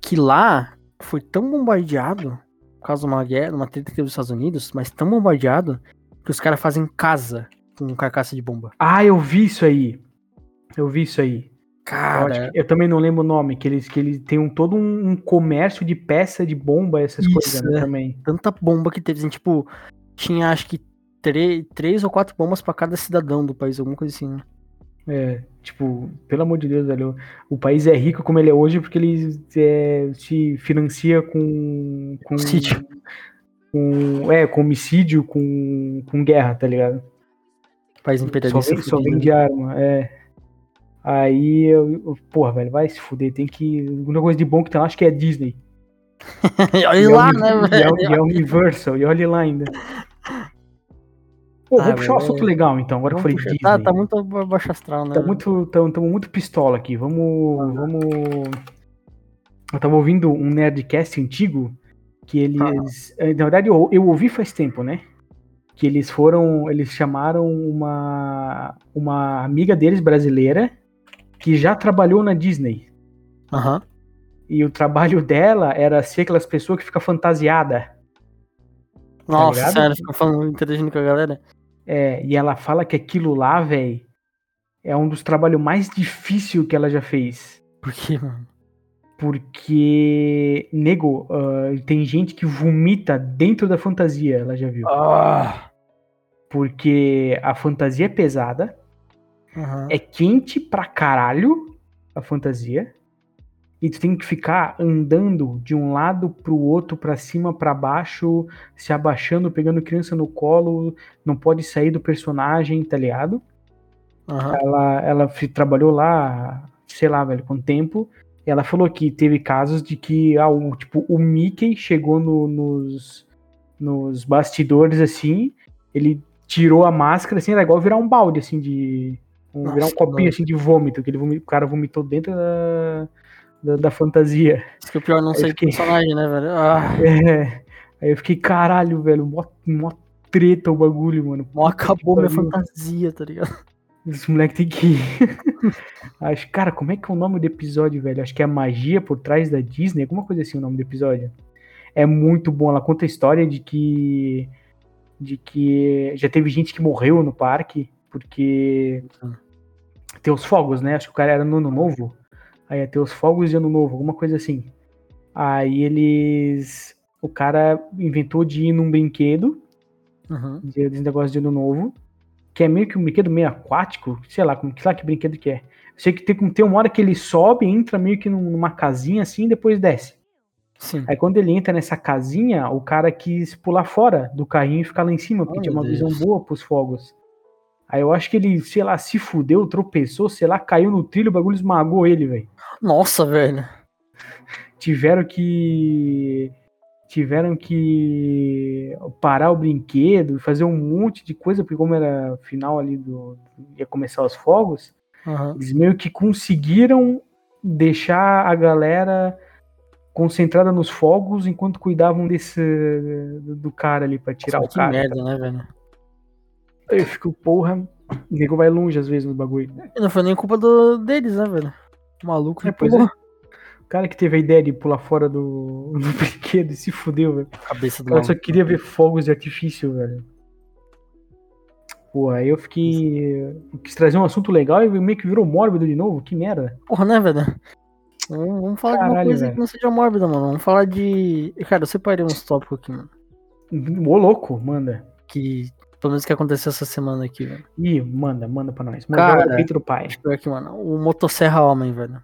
Que lá foi tão bombardeado, por causa de uma guerra, uma treta que teve nos Estados Unidos, mas tão bombardeado que os caras fazem casa com carcaça de bomba.
Ah, eu vi isso aí. Eu vi isso aí. Eu,
Cara,
que- eu também não lembro o nome, que eles, que eles têm um, todo um, um comércio de peça de bomba, essas
Isso,
coisas né,
é.
também.
tanta bomba que teve, assim, tipo, tinha acho que três, três ou quatro bombas pra cada cidadão do país, alguma coisa assim, né?
É, tipo, pelo amor de Deus, velho. O país é rico como ele é hoje porque ele é, se financia com. com
Homicídio.
Com, é, com homicídio, com, com guerra, tá ligado?
País
Só
imperialista.
só
fudido,
vem de arma, é. Aí, eu, eu- porra, velho, vai se fuder. Tem que. A única coisa de bom que tem lá, acho que é Disney.
né? Olha
E é
lá,
Uni-
né,
e é-
velho?
E é Universal, e olha lá ainda. Pô,
Ah,
vou puxar um assunto legal então, agora que eu falei
puxar.
Disney.
Tá, tá muito ba- baixo astral, né?
Tá muito, tamo, tamo muito pistola aqui. Vamos, vamos. Eu tava ouvindo um nerdcast antigo que eles, eh, na verdade eu, eu ouvi faz tempo, né? Que eles foram, eles chamaram uma uma amiga deles brasileira que já trabalhou na Disney
Aham.
e o trabalho dela era ser aquelas pessoas que fica fantasiada.
Nossa,
Tá
sério, fica falando, interagindo com a galera.
É, e ela fala que aquilo lá, velho, é um dos trabalhos mais difíceis que ela já fez.
Por quê, mano?
Porque, nego, ah, tem gente que vomita dentro da fantasia, ela já viu.
Ah,
Porque a fantasia é pesada,
Aham.
é quente pra caralho a fantasia. E tu tem que ficar andando de um lado pro outro, pra cima, pra baixo, se abaixando, pegando criança no colo, não pode sair do personagem, tá ligado?
Aham.
Ela, ela trabalhou lá, sei lá, velho, com tempo. Ela falou que teve casos de que, ah, o, tipo, o Mickey chegou no- nos, nos bastidores, assim, ele tirou a máscara, assim, era igual virar um balde, assim, de... um- virar um
Nossa,
copinho, assim, de vômito, que ele o cara vomitou dentro da, da, da fantasia.
Isso que o pior, não
Aí
sei
fiquei-
personagem, né, velho? Ah,
É, aí eu fiquei, caralho, velho, mó, mó treta o bagulho, mano.
mó
que
acabou minha fantasia, tá ligado?
Esse moleque tem que ir. Acho, cara, como é que é o nome do episódio, velho? Acho que é a magia por trás da Disney, alguma coisa assim o nome do episódio. É muito bom. Ela conta a história de que. De que já teve gente que morreu no parque, porque tem os fogos, né? Acho que o cara era no ano novo. Aí ia ter os fogos de ano novo, alguma coisa assim. Aí eles. O cara inventou de ir num brinquedo
Uhum.
de- desse negócio de ano novo, que é meio que um brinquedo meio aquático, sei lá, como, sei lá que brinquedo que é. Sei que tem, tem uma hora que ele sobe, entra meio que num- numa casinha assim e depois desce.
Sim.
Aí quando ele entra nessa casinha, o cara quis pular fora do carrinho e ficar lá em cima, porque tinha uma
meu
visão
Deus.
boa pros fogos. Aí eu acho que ele, sei lá, se fudeu, tropeçou, sei lá, caiu no trilho, o bagulho esmagou ele, velho.
Nossa, velho.
tiveram que tiveram que parar o brinquedo, fazer um monte de coisa, porque como era final ali do ia começar os fogos,
Aham.
eles meio que conseguiram deixar a galera concentrada nos fogos enquanto cuidavam desse do, cara ali pra tirar
Nossa,
o
que
cara.
merda, né, velho?
Eu fico, porra, o nego vai longe às vezes no bagulho.
Não foi nem culpa do, deles, né, velho? O maluco
É,
pulou.
O cara que teve a ideia de pular fora do, do brinquedo e se fudeu, velho.
cabeça do
Eu só queria ver fogos de artifício, velho. Pô, aí eu fiquei. eu quis trazer um assunto legal e meio que virou mórbido de novo. Que merda.
Porra, né, velho? Vamos, falar de uma
Caralho,
coisa
velho.
que não seja mórbida, mano. Vamos falar de. Cara, eu separei uns tópicos aqui, mano.
Ô, louco, manda.
Que. Pelo menos que aconteceu essa semana aqui, velho.
Ih, manda, manda pra nós. Manda
Cara.
o peito do pai.
Pior que, mano, o Motosserra Homem, velho.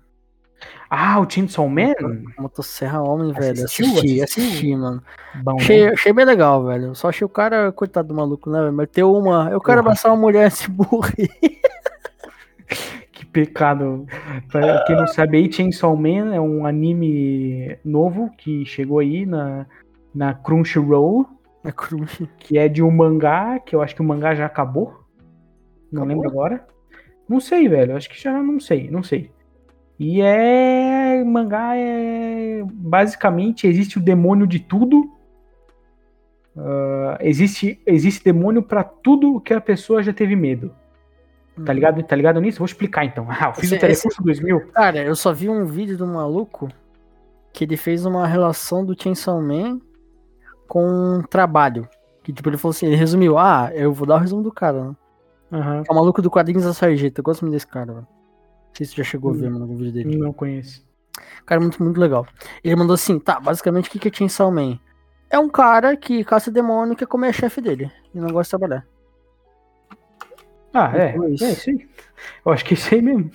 Ah, o Chainsaw Man?
O Motosserra Homem, velho.
Assistiu?
Assisti,
Assistiu?
assisti, mano.
Bom,
Achei,
né?
achei bem legal, velho. Só achei o cara, coitado do maluco, né, velho? Meteu uma. Eu quero
Porra.
abraçar uma mulher se morrer.
Que pecado. Pra quem não sabe aí, Chainsaw Man é um anime novo que chegou aí na, na Crunchyroll, Que é de um mangá, que eu acho que o mangá já acabou. Não
Acabou?
lembro agora. Não sei, velho. Acho que já não sei, não sei. E é. Mangá é. Basicamente, existe o demônio de tudo. Ah, existe, existe demônio pra tudo que a pessoa já teve medo. Tá ligado, tá ligado nisso? Vou explicar então. Ah, eu fiz
Esse-
o Telecurso 2000.
Cara, eu só vi um vídeo do maluco que ele fez uma relação do Chainsaw Man com trabalho. Que tipo, ele falou assim, ele resumiu, ah, eu vou dar o resumo do cara, né?
Aham,
É o maluco do quadrinhos da Sarjeta. Eu gosto muito desse cara, velho. Não sei se você já chegou a ver,
Hum.
mano, algum vídeo dele.
Não conheço.
Cara, muito, muito legal. Ele mandou assim, tá, basicamente o que que é Chainsaw Man? É um cara que caça demônio e quer comer a chefe dele. E não gosta de trabalhar.
Ah, é.
Isso.
É isso aí. Eu acho que é isso aí mesmo.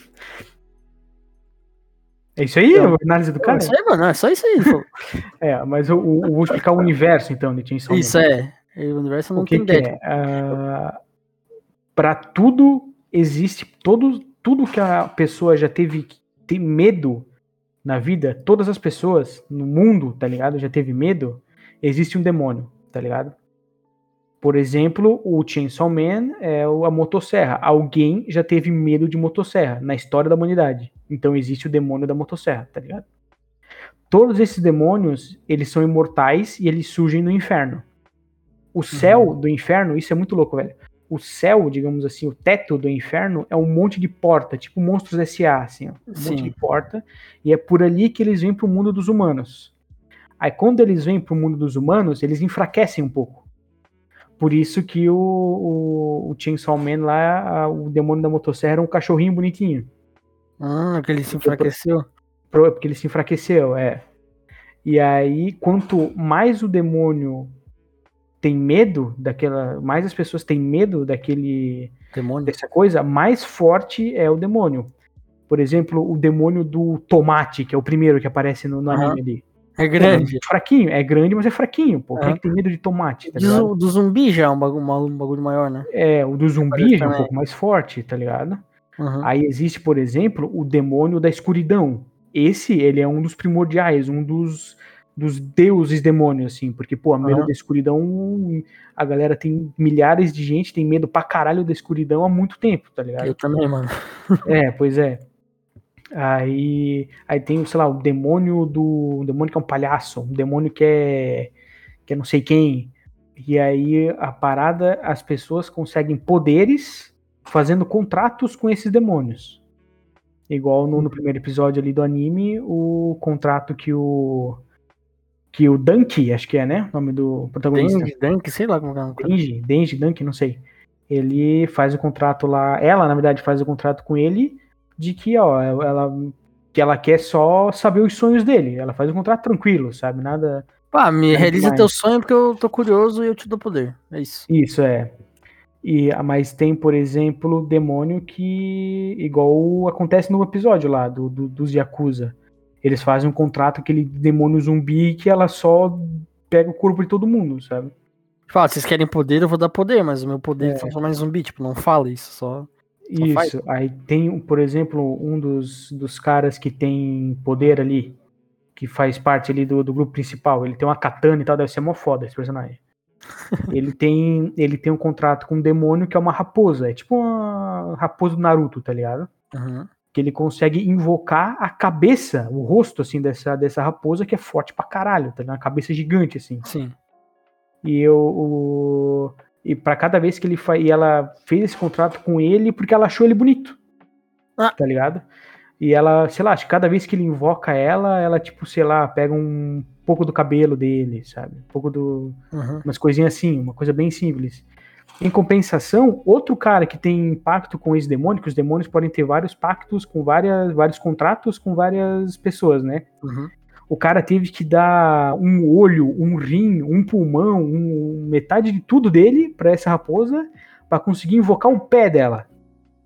É isso aí,
Então,
a análise do
É
cara?
isso aí, mano. É só isso aí.
É, mas eu, eu- vou explicar o universo então de Man.
isso é. O universo não
o que,
tem
que
ideia.
é? Ah, pra tudo existe todo, tudo que a pessoa já teve tem medo na vida, todas as pessoas no mundo, tá ligado? Já teve medo, existe um demônio, tá ligado? Por exemplo, o Chainsaw Man é a motosserra. Alguém já teve medo de motosserra na história da humanidade. Então existe o demônio da motosserra, tá ligado? Todos esses demônios, eles são imortais e eles surgem no inferno. O céu do inferno, isso é muito louco, velho. O céu, digamos assim, o teto do inferno é um monte de porta, tipo Monstros S.A., assim, ó. Um monte
Sim.
de porta. E é por ali que eles vêm pro mundo dos humanos. Aí quando eles vêm pro mundo dos humanos, eles enfraquecem um pouco. Por isso que o, o, o Chainsaw Man lá, a- o demônio da motosserra era um cachorrinho bonitinho.
Ah, que ele se enfraqueceu.
Pro- Porque ele se enfraqueceu, é. E aí, quanto mais o demônio têm medo daquela. Mais as pessoas têm medo daquele.
Demônio.
dessa coisa, mais forte é o demônio. Por exemplo, o demônio do tomate, que é o primeiro que aparece no, no
Aham.
anime ali.
É grande.
Pô, fraquinho, é grande, mas é fraquinho, pô. Quem é que tem medo de tomate? Tá
Do,
ligado?
do zumbi já é um bagulho, um bagulho maior, né?
É, o do zumbi já é um pouco mais forte, tá ligado?
Uhum.
Aí existe, por exemplo, o demônio da escuridão. Esse, ele é um dos primordiais, um dos, dos deuses demônios, assim, porque, pô, a medo
Aham.
da escuridão, a galera tem milhares de gente tem medo pra caralho da escuridão há muito tempo, tá ligado?
Eu também, mano.
É, pois é. Aí, aí tem, sei lá, o demônio do. O demônio que é um palhaço, um demônio que é. que é não sei quem. E aí a parada, as pessoas conseguem poderes fazendo contratos com esses demônios. Igual no, no primeiro episódio ali do anime, o contrato que o. Que o Dunk, acho que é, né? O nome do protagonista.
Dengue, Dank, sei lá como é.
Denji, Denji, Dunk, não sei. Ele faz o contrato lá, ela na verdade faz o contrato com ele de que, ó, ela que ela quer só saber os sonhos dele. Ela faz um contrato tranquilo, sabe? Nada.
Pá, me realiza teu sonho porque eu tô curioso e eu te dou poder. É isso.
Isso é. E mas tem, por exemplo, demônio que igual acontece no episódio lá do, do- dos Yakuza. Eles fazem um contrato com aquele demônio zumbi que ela só pega o corpo de todo mundo, sabe?
Fala, vocês querem poder, eu vou dar poder, mas o meu poder
É.
transformar em zumbi. Tipo, não fala isso, só.
Isso. Aí tem, por exemplo, um dos, dos caras que tem poder ali, que faz parte ali do, do grupo principal. Ele tem uma katana e tal, deve ser mó foda esse personagem. ele tem ele tem um contrato com um demônio que é uma raposa. É tipo uma raposa do Naruto, tá ligado?
Uhum.
Que ele consegue invocar a cabeça, o rosto, assim, dessa, dessa raposa que é forte pra caralho, tá ligado? Uma cabeça gigante, assim.
Sim.
E eu. O, e para cada vez que ele fa... e ela fez esse contrato com ele porque ela achou ele bonito.
Ah.
Tá ligado? E ela, sei lá, cada vez que ele invoca ela, ela, tipo, sei lá, pega um pouco do cabelo dele, sabe? Um pouco do.
Uhum.
Umas coisinhas assim, uma coisa bem simples. Em compensação, outro cara que tem pacto com esse demônio, que os demônios podem ter vários pactos com várias, vários contratos com várias pessoas, né?
Uhum.
O cara teve que dar um olho, um rim, um pulmão, um- metade de tudo dele pra essa raposa pra conseguir invocar o pé dela.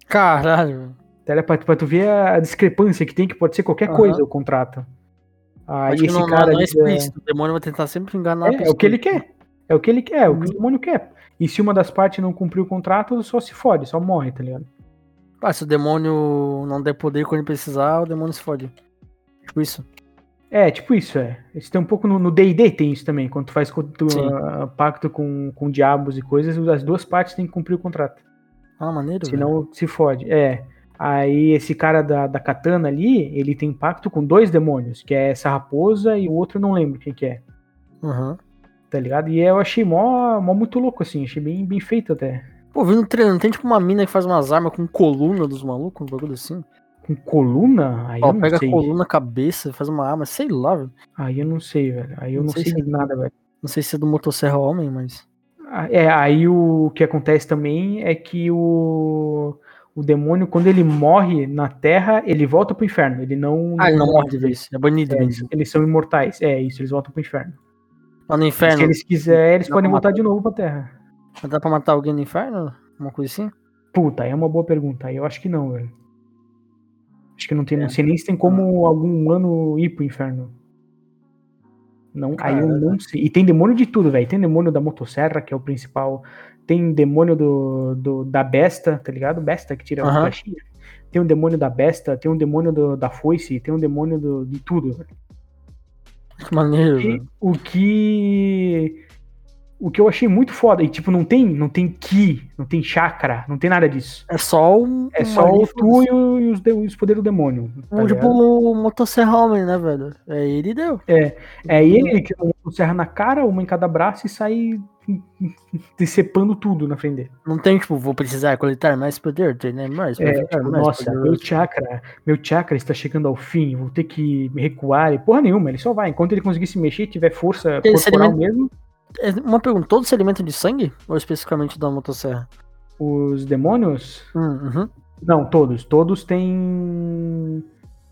Caralho.
Pra, pra tu ver a discrepância que tem, que pode ser qualquer
Aham.
coisa o contrato. Aí esse
não,
cara.
não é
da-
explícito. O demônio vai tentar sempre enganar a
é, é
pessoa.
o que ele quer. É o que ele quer, é o que o
Uhum.
demônio quer. E se uma das partes não cumprir o contrato, só se fode, só morre, tá ligado?
Ah, se o demônio não der poder quando ele precisar, o demônio se fode. Tipo isso.
É, tipo isso, é. Isso tem um pouco no D&D tem isso também. Quando tu faz tu, ah, pacto com, com diabos e coisas, as duas partes têm que cumprir o contrato.
Ah, maneiro, velho.
Senão se fode. É. Aí esse cara da, da katana ali, ele tem pacto com dois demônios, que é essa raposa e o outro eu não lembro quem que é,
Uhum.
tá ligado? E eu achei mó, mó muito louco, assim, achei bem, bem feito até.
Pô, vi no treino, tem tipo uma mina que faz umas armas com coluna dos malucos, um bagulho assim?
Com coluna? Aí
Ó,
eu não
pega
sei.
coluna, cabeça, faz uma arma, sei lá, velho.
Aí eu não sei, velho. Aí eu
Não
não,
sei
sei,
se-
de nada, velho.
Não sei se é do motosserra homem, mas.
Ah, É, aí o que acontece também é que o, o demônio, quando ele morre na Terra, ele volta pro inferno. Ele não.
Ah, ele não morre de vez. É banido
É,
mesmo.
eles são imortais. É isso, eles voltam pro inferno.
Lá no inferno.
Se eles quiserem, eles
Dá
podem voltar de novo pra Terra.
Dá pra matar alguém no inferno? Uma coisa assim?
Puta, aí é uma boa pergunta. Aí eu acho que não, velho. Acho que não tem.
É.
Não sei nem se tem como algum humano ir pro inferno. Não, aí eu não sei. E tem demônio de tudo, velho. Tem demônio da motosserra, que é o principal. Tem demônio do, do- da besta, tá ligado? Besta que tira a
Aham.
flechinha. Tem um demônio da besta, tem um demônio do- da foice, tem um demônio do- de tudo.
Que maneiro,
E o que o que eu achei muito foda e tipo não tem não tem ki, não tem chakra, não tem nada disso.
É só um.
É só o tu e, o- e os, de- os poderes do demônio. tá
Um, tipo o motosserra homem, né, velho? É ele e deu.
É ele que um serra na cara, uma em cada braço e sai decepando tudo na frente dele.
Não tem, tipo, vou precisar coletar mais poder, treinar mais,
É, tipo,
mais
nossa, meu
poderoso.
chakra, meu chakra está chegando ao fim, vou ter que me recuar e porra nenhuma, ele só vai. Enquanto ele conseguir se mexer, tiver força
Ele
corporal mesmo,
É, Uma pergunta, todos se alimentam de sangue? Ou especificamente da motosserra?
os demônios
Hum, uhum.
Não, todos. Todos têm.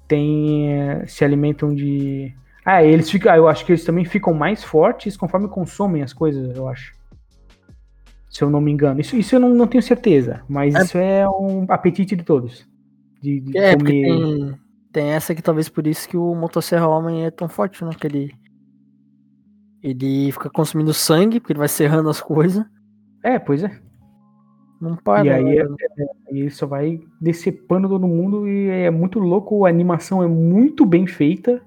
têm. eh, se alimentam de. Ah, eles ficam. Eu acho que eles também ficam mais fortes conforme consomem as coisas, eu acho. Se eu não me engano. Isso, isso eu não, não tenho certeza, mas
É.
isso é um apetite de todos. De, de
É,
comer.
tem, tem essa que talvez por isso que o Motosserra Homem é tão forte, né? Que ele. Ele fica consumindo sangue, porque ele vai serrando as coisas.
É, pois é.
Não para.
E aí
né?
é- E ele só vai decepando todo mundo e é muito louco. A animação é muito bem feita.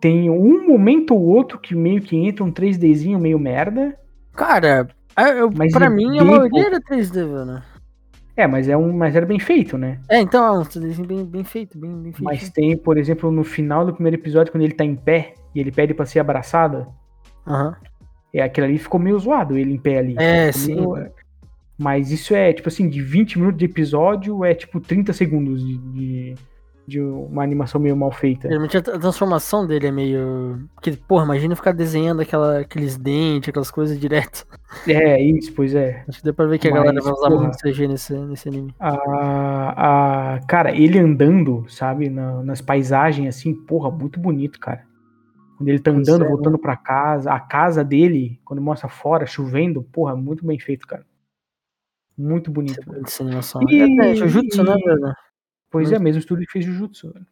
Tem um momento ou outro que meio que entra um 3Dzinho meio merda.
Cara, é, eu,
Mas
pra
é
mim a maioria era 3D, velho.
É, mas é um, mas era bem feito, né?
É, então é um 3D bem, bem feito, bem, bem feito.
Mas tem, por exemplo, no final do primeiro episódio, quando ele tá em pé e ele pede pra ser abraçada,
Aham.
é aquele ali ficou meio zoado, ele em pé ali.
É, sim.
meio- Mas isso é, tipo assim, de 20 minutos de episódio, é tipo 30 segundos de, de, de uma animação meio mal feita.
Geralmente a tra- transformação dele é meio. Porque, porra, imagina ficar desenhando aquela, aqueles dentes, aquelas coisas direto.
É, isso, pois é.
Acho que deu pra ver que a
Mas,
galera vai usar
porra.
muito CG nesse, nesse anime.
A, a, cara, ele andando, sabe, na- nas paisagens assim, porra, muito bonito, cara. Quando ele tá andando,
né?
voltando pra casa, a casa dele, quando mostra fora, chovendo, porra, muito bem feito, cara. Muito bonito.
Essa animação.
E-
é, Jujutsu, né, velho?
Pois é, mesmo estúdio que fez Jujutsu. velho.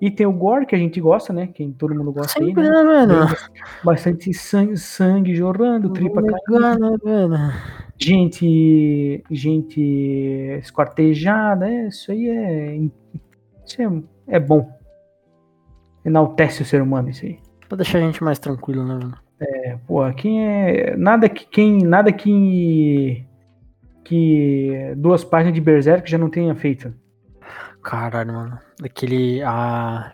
E tem o Gore, que a gente gosta, né? Quem todo mundo gosta aí,
Sempre,
né?
né, velho?
Bastante sangue, sangue jorrando, tripa
Vamos
caindo.
né,
gente gente esquartejada, é, isso aí é isso é, é bom. Enaltece o ser humano isso aí.
Pra deixar a gente mais tranquilo, né, velho?
É, porra, quem é nada que quem nada que que duas páginas de Berserk já não tenha feito.
Caralho, mano. Daquele. A...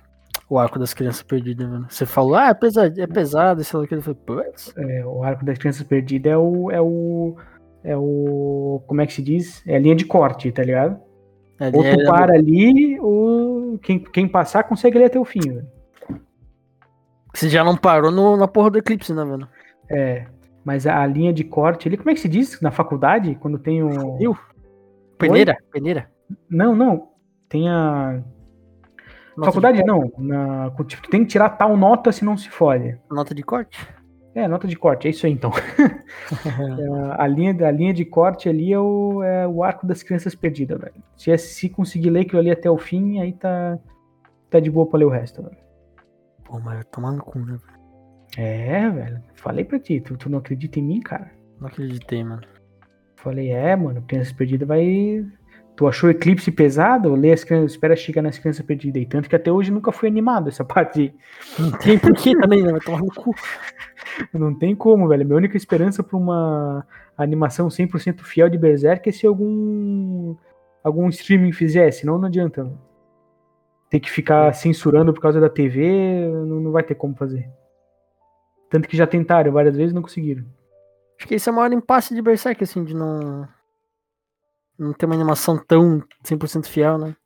O arco das crianças perdidas, mano. Você falou, ah, é pesado, é pesado, sei lá o que. Eu falei, putz.
É, o arco das crianças perdidas é o é o é o como é que se diz? É a linha de corte, tá ligado?
Ali
Ou tu
é-
para ali, ou quem, quem passar consegue ler até o fim, velho.
Você já não parou no, na porra do eclipse, né, velho?
É, mas a, a linha de corte ali, como é que se diz na faculdade? Quando tem o.
Viu? Peneira? Peneira?
Não, não. Tem a.
Nota
faculdade não. Na, tipo, tu tem que tirar tal nota se não se fode.
De, nota de corte?
É, nota de corte, é isso aí então. a, a linha, a linha de corte ali é o, é o arco das crianças perdidas, velho. Se, é- se conseguir ler aquilo ali até o fim, aí tá, tá de boa pra ler o resto, velho.
Pô, mas tomar no cu, né, velho?
É, velho. Falei pra ti, tu, tu não acredita em mim, cara?
Não acreditei, mano.
Falei, é, mano, Crianças Perdidas vai. Tu achou Eclipse pesado? Lê as crianças, espera chegar nas Crianças Perdidas. E tanto que até hoje nunca foi animado essa parte.
Não tem porquê também, né? Vai tomar no cu.
Não tem como, velho. Minha única esperança pra uma animação 100% fiel de Berserk é se algum algum streaming fizer, senão não adianta. Ter que ficar censurando por causa da TV, não, não vai ter como fazer. Tanto que já tentaram várias vezes e não conseguiram.
Acho que esse é o maior impasse de Berserk, assim, de não. Não ter uma animação tão 100% fiel, né?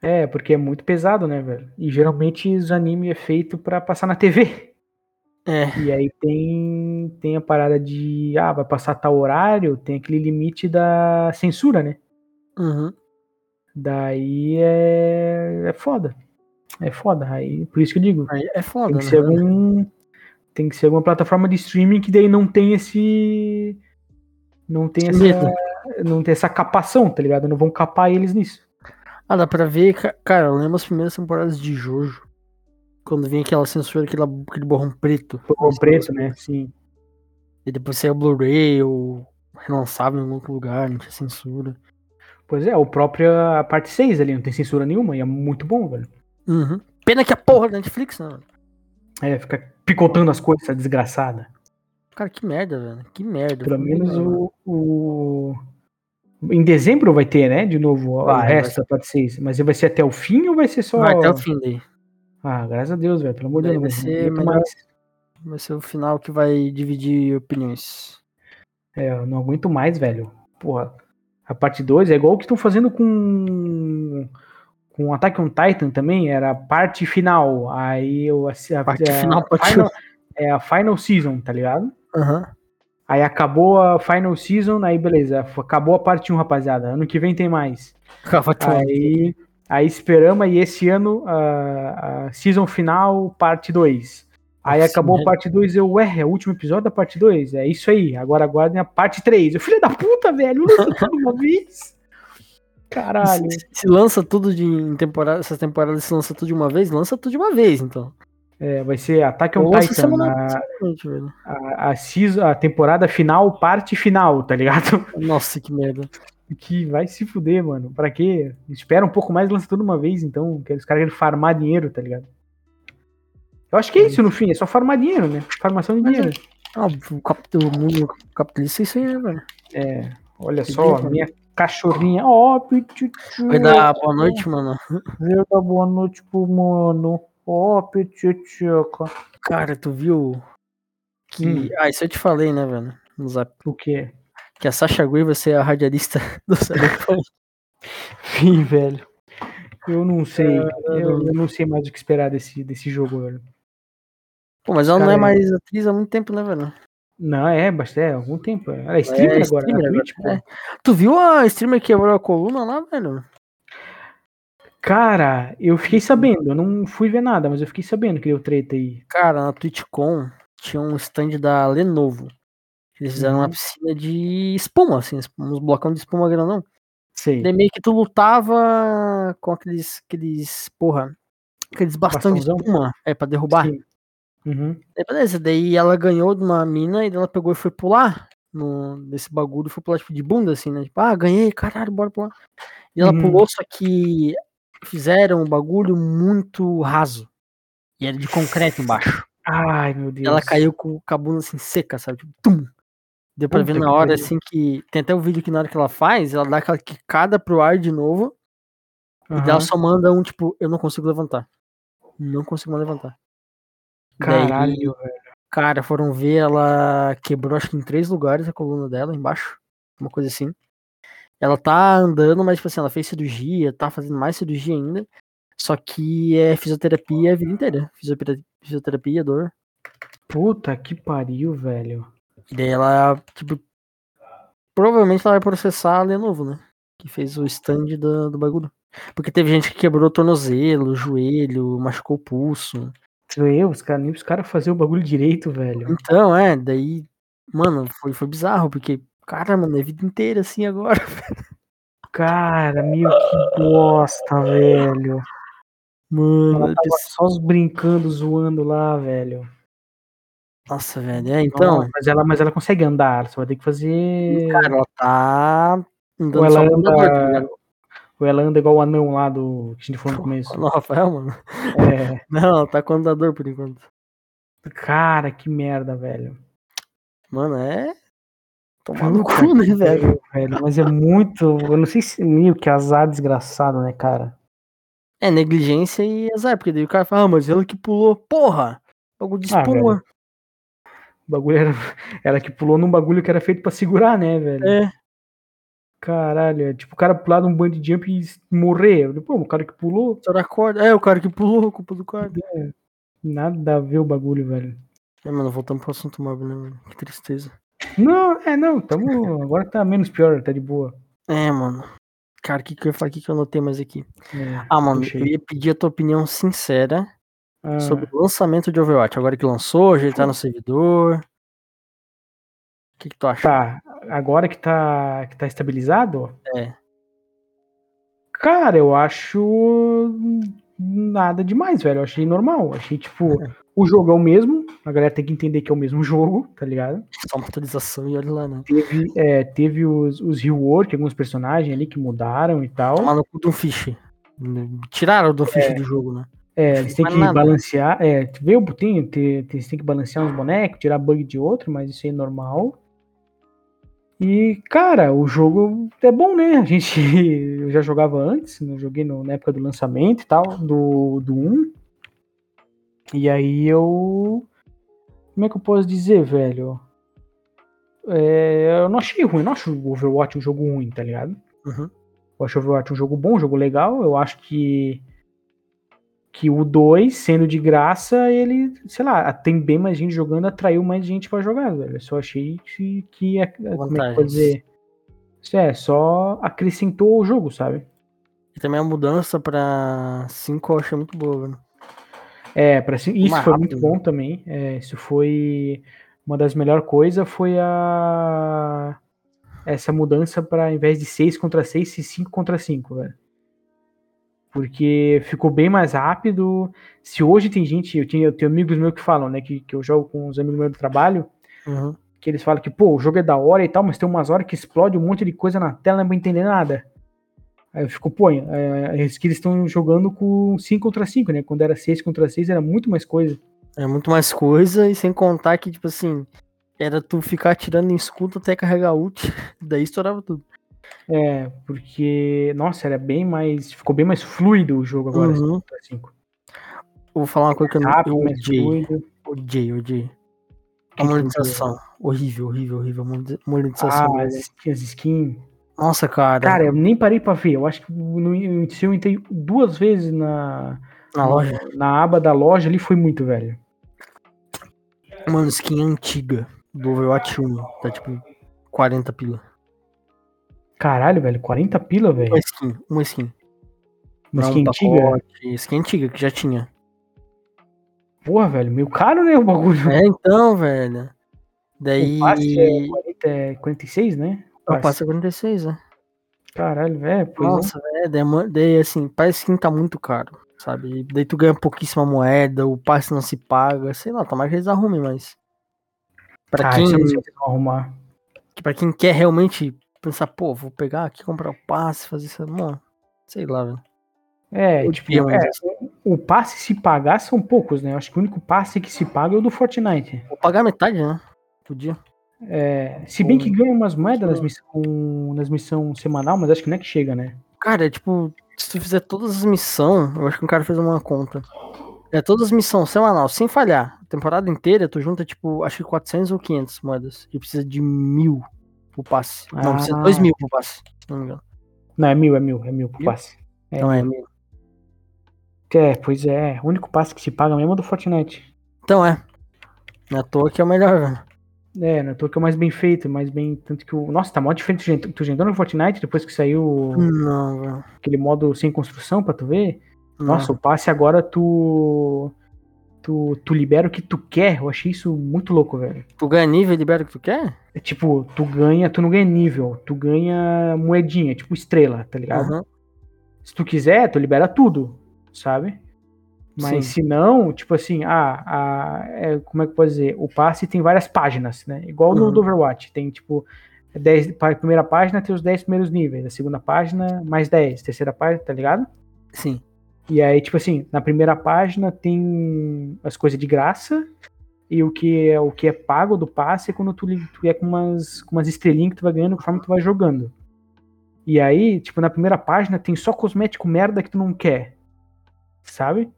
É, porque é muito pesado, né, velho? E geralmente os anime é feito pra passar na TV.
É.
E aí tem, tem a parada de, ah, vai passar tal horário, tem aquele limite da censura, né?
Uhum.
Daí é, é foda. É foda. Aí, por isso que eu digo,
Aí é foda,
tem que
né?
ser algum. Tem que ser alguma plataforma de streaming que daí não tem esse. Não tem essa.
Medo.
Não tem essa capação, tá ligado? Não vão capar eles nisso.
Ah, dá pra ver, ca- cara, eu lembro as primeiras temporadas de Jojo. Quando vinha aquela censura, aquela, aquele borrão preto.
Por preço, né? Sim.
E depois saiu Blu-ray ou relançava em algum outro lugar, não tinha censura.
Pois é, o próprio a parte 6 ali, não tem censura nenhuma, e é muito bom, velho.
Uhum. Pena que a porra da Netflix, né?
É, fica picotando as coisas, essa desgraçada.
Cara, que merda, velho. Que merda.
Pelo menos o, o. Em dezembro vai ter, né? De novo,
Vai,
resto da parte 6. Mas vai ser até o fim ou vai ser só.
Vai até o fim daí.
Ah, graças a Deus, velho. Pelo amor de Deus.
vai ser
mais.
Vai ser o final que vai dividir opiniões.
É, eu não aguento mais, velho. Porra. A parte 2 é igual o que estão fazendo com. Com Attack on Titan também, era a parte final. Aí eu. A, a,
Parte
a
final, parte
final, É a final season, tá ligado?
Aham.
Aí acabou a final season, aí beleza. Acabou a parte 1, rapaziada. Ano que vem tem mais. Aí, aí esperamos, e esse ano a, a season final, parte 2. Aí
Nossa,
acabou a
merda.
parte 2, eu, ué, é o último episódio da parte 2? É isso aí, agora aguardem a parte 3. Eu, filho da puta, velho, lança tudo uma vez. Caralho.
Se, se lança tudo de em temporada, essas temporadas se lança tudo de uma vez, lança tudo de uma vez, então.
É, vai ser Attack on Titan,
semana-
a, a, a, season- a temporada final, parte final, tá ligado?
Nossa, que merda.
Que vai se fuder, mano. Pra quê? Espera um pouco mais e lança tudo uma vez, então. Que os caras querem farmar dinheiro, tá ligado? Eu acho que é isso no fim, é só farmar dinheiro, né? Farmação de
é-
dinheiro.
Ah, o, mundo capitalista é isso aí, né, velho?
É, olha
Que
só,
bem,
minha cachorrinha. Ó, oh,
Vai dar boa noite, mano.
Vai dar boa noite pro mano. Ó, petitioca.
Cara, tu viu que.
Hum.
Ah, isso eu te falei, né, velho? No zap.
O quê?
Que a Sasha Grey vai ser a radialista do Cyberpunk.
Fim, velho. Eu não sei. Eu, eu não sei mais o que esperar desse, desse jogo, velho.
Pô, mas ela não
Cara,
é
é-
mais atriz há muito tempo, né, velho?
Não, é, bastante, é algum tempo. Ela é streamer
É,
agora,
streamer agora,
Twitch,
é. Tu viu a streamer que quebrou a coluna lá, velho?
Cara, eu fiquei sabendo, eu não fui ver nada, mas eu fiquei sabendo que deu treta aí.
Cara, na TwitchCon tinha um stand da Lenovo. Eles fizeram uma
Uhum.
piscina de espuma, assim, uns blocão de espuma grandão.
Sei.
Daí meio que tu lutava com aqueles, aqueles, porra, aqueles bastões de espuma, é, pra derrubar.
Sim. Uhum.
Daí beleza, daí ela ganhou de uma mina e ela pegou e foi pular no, nesse bagulho, foi pular tipo de bunda, assim, né? Tipo, ah, ganhei, caralho, bora pular. E ela
Uhum.
pulou, só que fizeram um bagulho muito raso. E era de concreto embaixo.
Ai, meu Deus.
E ela caiu com, com a bunda assim seca, sabe? Tipo, tum! Deu pra
Puta
ver na hora assim que. Tem até o vídeo que na hora que ela faz, ela dá aquela quicada pro ar de novo. E daí ela só manda um tipo, eu não consigo levantar. Não consigo mais Daí,
Caralho, velho.
cara, foram ver, ela quebrou acho que em três lugares a coluna dela, embaixo. Uma coisa assim. Ela tá andando, mas tipo assim, ela fez cirurgia, tá fazendo mais cirurgia ainda. Só que é fisioterapia a vida inteira. Fisioterapia, fisioterapia dor.
Puta que pariu, velho.
E daí ela, tipo. Provavelmente ela vai processar a Lenovo, né? Que fez o stand do, do bagulho. Porque teve gente que quebrou o tornozelo, o joelho, machucou o pulso.
Eu, os caras, nem os caras fazer o bagulho direito, velho.
Então, é, daí. Mano, foi, foi bizarro, porque. Cara, mano, é a vida inteira assim agora.
Cara, meu, que bosta, velho.
Mano,
Ela tava só os brincando, zoando lá, velho.
nossa, velho. É, então.
Nossa, mas, ela, mas ela consegue andar, só vai ter que fazer.
Cara, ela tá
ou,
andando
ela
andador, tá
anda? Ou ela anda igual o anão lá do que a gente falou no começo.
No Rafael, mano.
É,
Não, tá com andador por enquanto.
cara, que merda, velho.
Mano, é. Tomar no cu, né,
que
velho?
velho. Mas é muito. Eu não sei se. Meio que azar desgraçado, né, cara?
É negligência e azar, porque daí o cara fala, ah, mas ela que pulou. Porra! Bagulho de
Ah,
espuma.
O bagulho era. Ela que pulou num bagulho que era feito pra segurar, né, velho?
é.
Caralho, é tipo o cara pular num bungee jump e morrer. Pô, o cara que pulou,
Estourar a corda. É, o cara que pulou, culpa do cara.
nada a ver o bagulho, velho.
É, mano, voltamos pro assunto móvel, né, mano? Que tristeza.
Não, é, não, tamo. Agora tá menos pior, tá de boa.
É, mano. Cara, o que, que eu ia falar? O que, que eu anotei mais aqui?
É,
Ah, mano, eu ia pedir a tua opinião sincera
Ah,
sobre o lançamento de Overwatch. Agora que lançou, já ele tá no servidor. O que, que tu acha?
Tá, agora que tá, que tá estabilizado,
É.
cara, eu acho nada demais, velho. Eu achei normal. Achei, tipo, o jogo é o mesmo. A galera tem que entender que é o mesmo jogo, tá ligado?
Só uma atualização e olha lá, né?
Teve, é, teve os, os rework, alguns personagens ali que mudaram e tal.
Tomar no cu do Fish. Tiraram o Doomfish do jogo, né?
É, eles têm que
nada.
balancear. É, veio o tem, tem, eles têm que balancear uns bonecos, tirar bug de outro, mas isso aí é normal. E, cara, o jogo é bom, né? A gente. Eu já jogava antes, eu joguei no- na época do lançamento e tal, do, do 1. E aí eu. Como é que eu posso dizer, velho? É, eu não achei ruim, eu não acho o Overwatch um jogo ruim, tá ligado?
Uhum.
Eu acho o Overwatch um jogo bom, um jogo legal. Eu acho que que o 2, sendo de graça, ele, sei lá, tem bem mais gente jogando, atraiu mais gente pra jogar, velho. Eu só achei que, que é- como é que vou dizer? Isso é, só acrescentou o jogo, sabe?
E também a mudança pra 5 eu achei muito boa, velho.
É, para isso
Mais
foi
rápido,
muito bom também. É, isso foi uma das melhores coisas foi a essa mudança para ao invés de 6 contra 6, ser 5 contra 5, velho. Porque ficou bem mais rápido. Se hoje tem gente, eu tenho, eu tenho amigos meus que falam, né, que, que eu jogo com os amigos meus do trabalho,
Uhum.
que eles falam que, pô, o jogo é da hora e tal, mas tem umas horas que explode um monte de coisa na tela, não é pra entender nada. Aí eu fico, pô, é, é que eles estão jogando com 5 contra 5, né? Quando era 6 contra 6 era muito mais coisa.
É muito mais coisa, e sem contar que, tipo assim, era tu ficar atirando em escudo até carregar ult, daí estourava tudo.
É, porque, nossa, era bem mais. Ficou bem mais fluido o jogo agora,
Uhum.
5 contra 5.
Vou falar uma coisa que eu, não- odiei. Odiei, odiei.
Que
A monetização. Horrível, horrível, horrível. Monetiza- Monetização.
Ah, as skins, as.
Nossa, cara.
Cara, eu nem parei pra ver. Eu acho que no, eu, se eu entrei duas vezes na,
na loja.
na aba da loja ali, foi muito, velho.
Mano, skin antiga do Overwatch 1. Tá tipo 40 pila.
Caralho, velho, 40 pila, velho.
Uma skin, uma skin.
Uma skin antiga.
pacote, Skin antiga, que já tinha.
Porra, velho, meio caro, né, o bagulho.
É, então, velho. Daí.
O passe é, 40, é 46, né?
Eu passo 46, né?
Caralho, velho, pois é.
Nossa, velho. Daí, assim, parece que tá muito caro, sabe? Daí tu ganha pouquíssima moeda, o passe não se paga. Sei lá, tomara que eles arrumem, mas. Pra,
Ah,
quem,
não arrumar.
que pra quem quer realmente pensar, pô, vou pegar aqui, comprar o passe, fazer isso. Mano, sei lá, velho.
É,
Eu
tipo, é, o passe se pagar são poucos, né? Eu acho que o único passe que se paga é o do Fortnite.
Vou pagar metade, né? Podia.
É, se bem que ganha umas moedas nas missão, nas missão semanal, mas acho que não é que chega, né?
Cara, é tipo, se tu fizer todas as missões, eu acho que um cara fez uma conta. É todas as missões semanal, sem falhar. A temporada inteira, tu junta, tipo, acho que 400 ou 500 moedas. E precisa de mil pro passe. Não, precisa de
Ah.
2 mil pro passe, se não me engano.
Não, é mil, é mil, é mil pro
Mil?
passe. É,
Então é mil.
é, pois é. O único passe que se paga mesmo é o do Fortnite.
Então é. Não é toa que é o melhor, velho.
É, não tô que é o mais bem feito, mais bem. Tanto que o. Nossa, tá mó diferente. Tu já entrou- Tu no Fortnite depois que saiu
Não, velho.
aquele modo sem construção pra tu ver?
Não.
Nossa, o passe agora tu. Tu, tu libera o que tu quer. Eu achei isso muito louco, velho.
Tu ganha nível e libera o que tu quer?
É tipo, tu ganha, tu não ganha nível, tu ganha moedinha, tipo estrela, tá ligado?
Aham.
Se tu quiser, tu libera tudo, sabe? Mas
Sim.
se não, tipo assim, ah, a, é, como é que pode dizer? O passe tem várias páginas, né? Igual no
Uhum.
do Overwatch, tem tipo 10, pa- primeira página tem os 10 primeiros níveis, a segunda página mais 10, terceira página, tá ligado?
Sim.
E aí, tipo assim, na primeira página tem as coisas de graça e o que é o que é pago do passe é quando tu, tu é com umas, com umas estrelinhas que tu vai ganhando conforme tu vai jogando. E aí, tipo, na primeira página tem só cosmético merda que tu não quer. Sabe?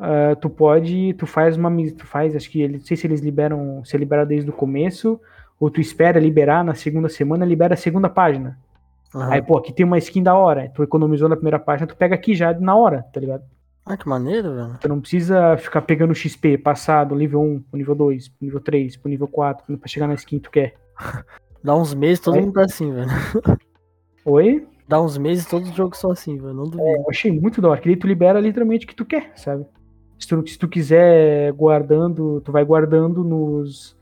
Ah, tu pode, tu faz uma, tu faz, acho que não sei se eles liberam, se libera desde o começo ou tu espera liberar na segunda semana, libera a segunda página.
Aham.
Aí, pô, aqui tem uma skin da hora. Tu economizou na primeira página, tu pega aqui já na hora, tá ligado?
Ah, que maneiro, velho.
Tu não precisa ficar pegando XP, passar do nível 1 pro nível 2, pro nível 3, pro nível 4, pra chegar na skin que tu quer.
Dá uns meses, todo
Aí-
mundo tá assim, velho.
Oi?
Dá uns meses, todos os jogos são assim, velho. Não duvido.
Eu achei muito da hora, que daí tu libera literalmente o que tu quer, sabe? Se tu, se tu quiser guardando, tu vai guardando nos.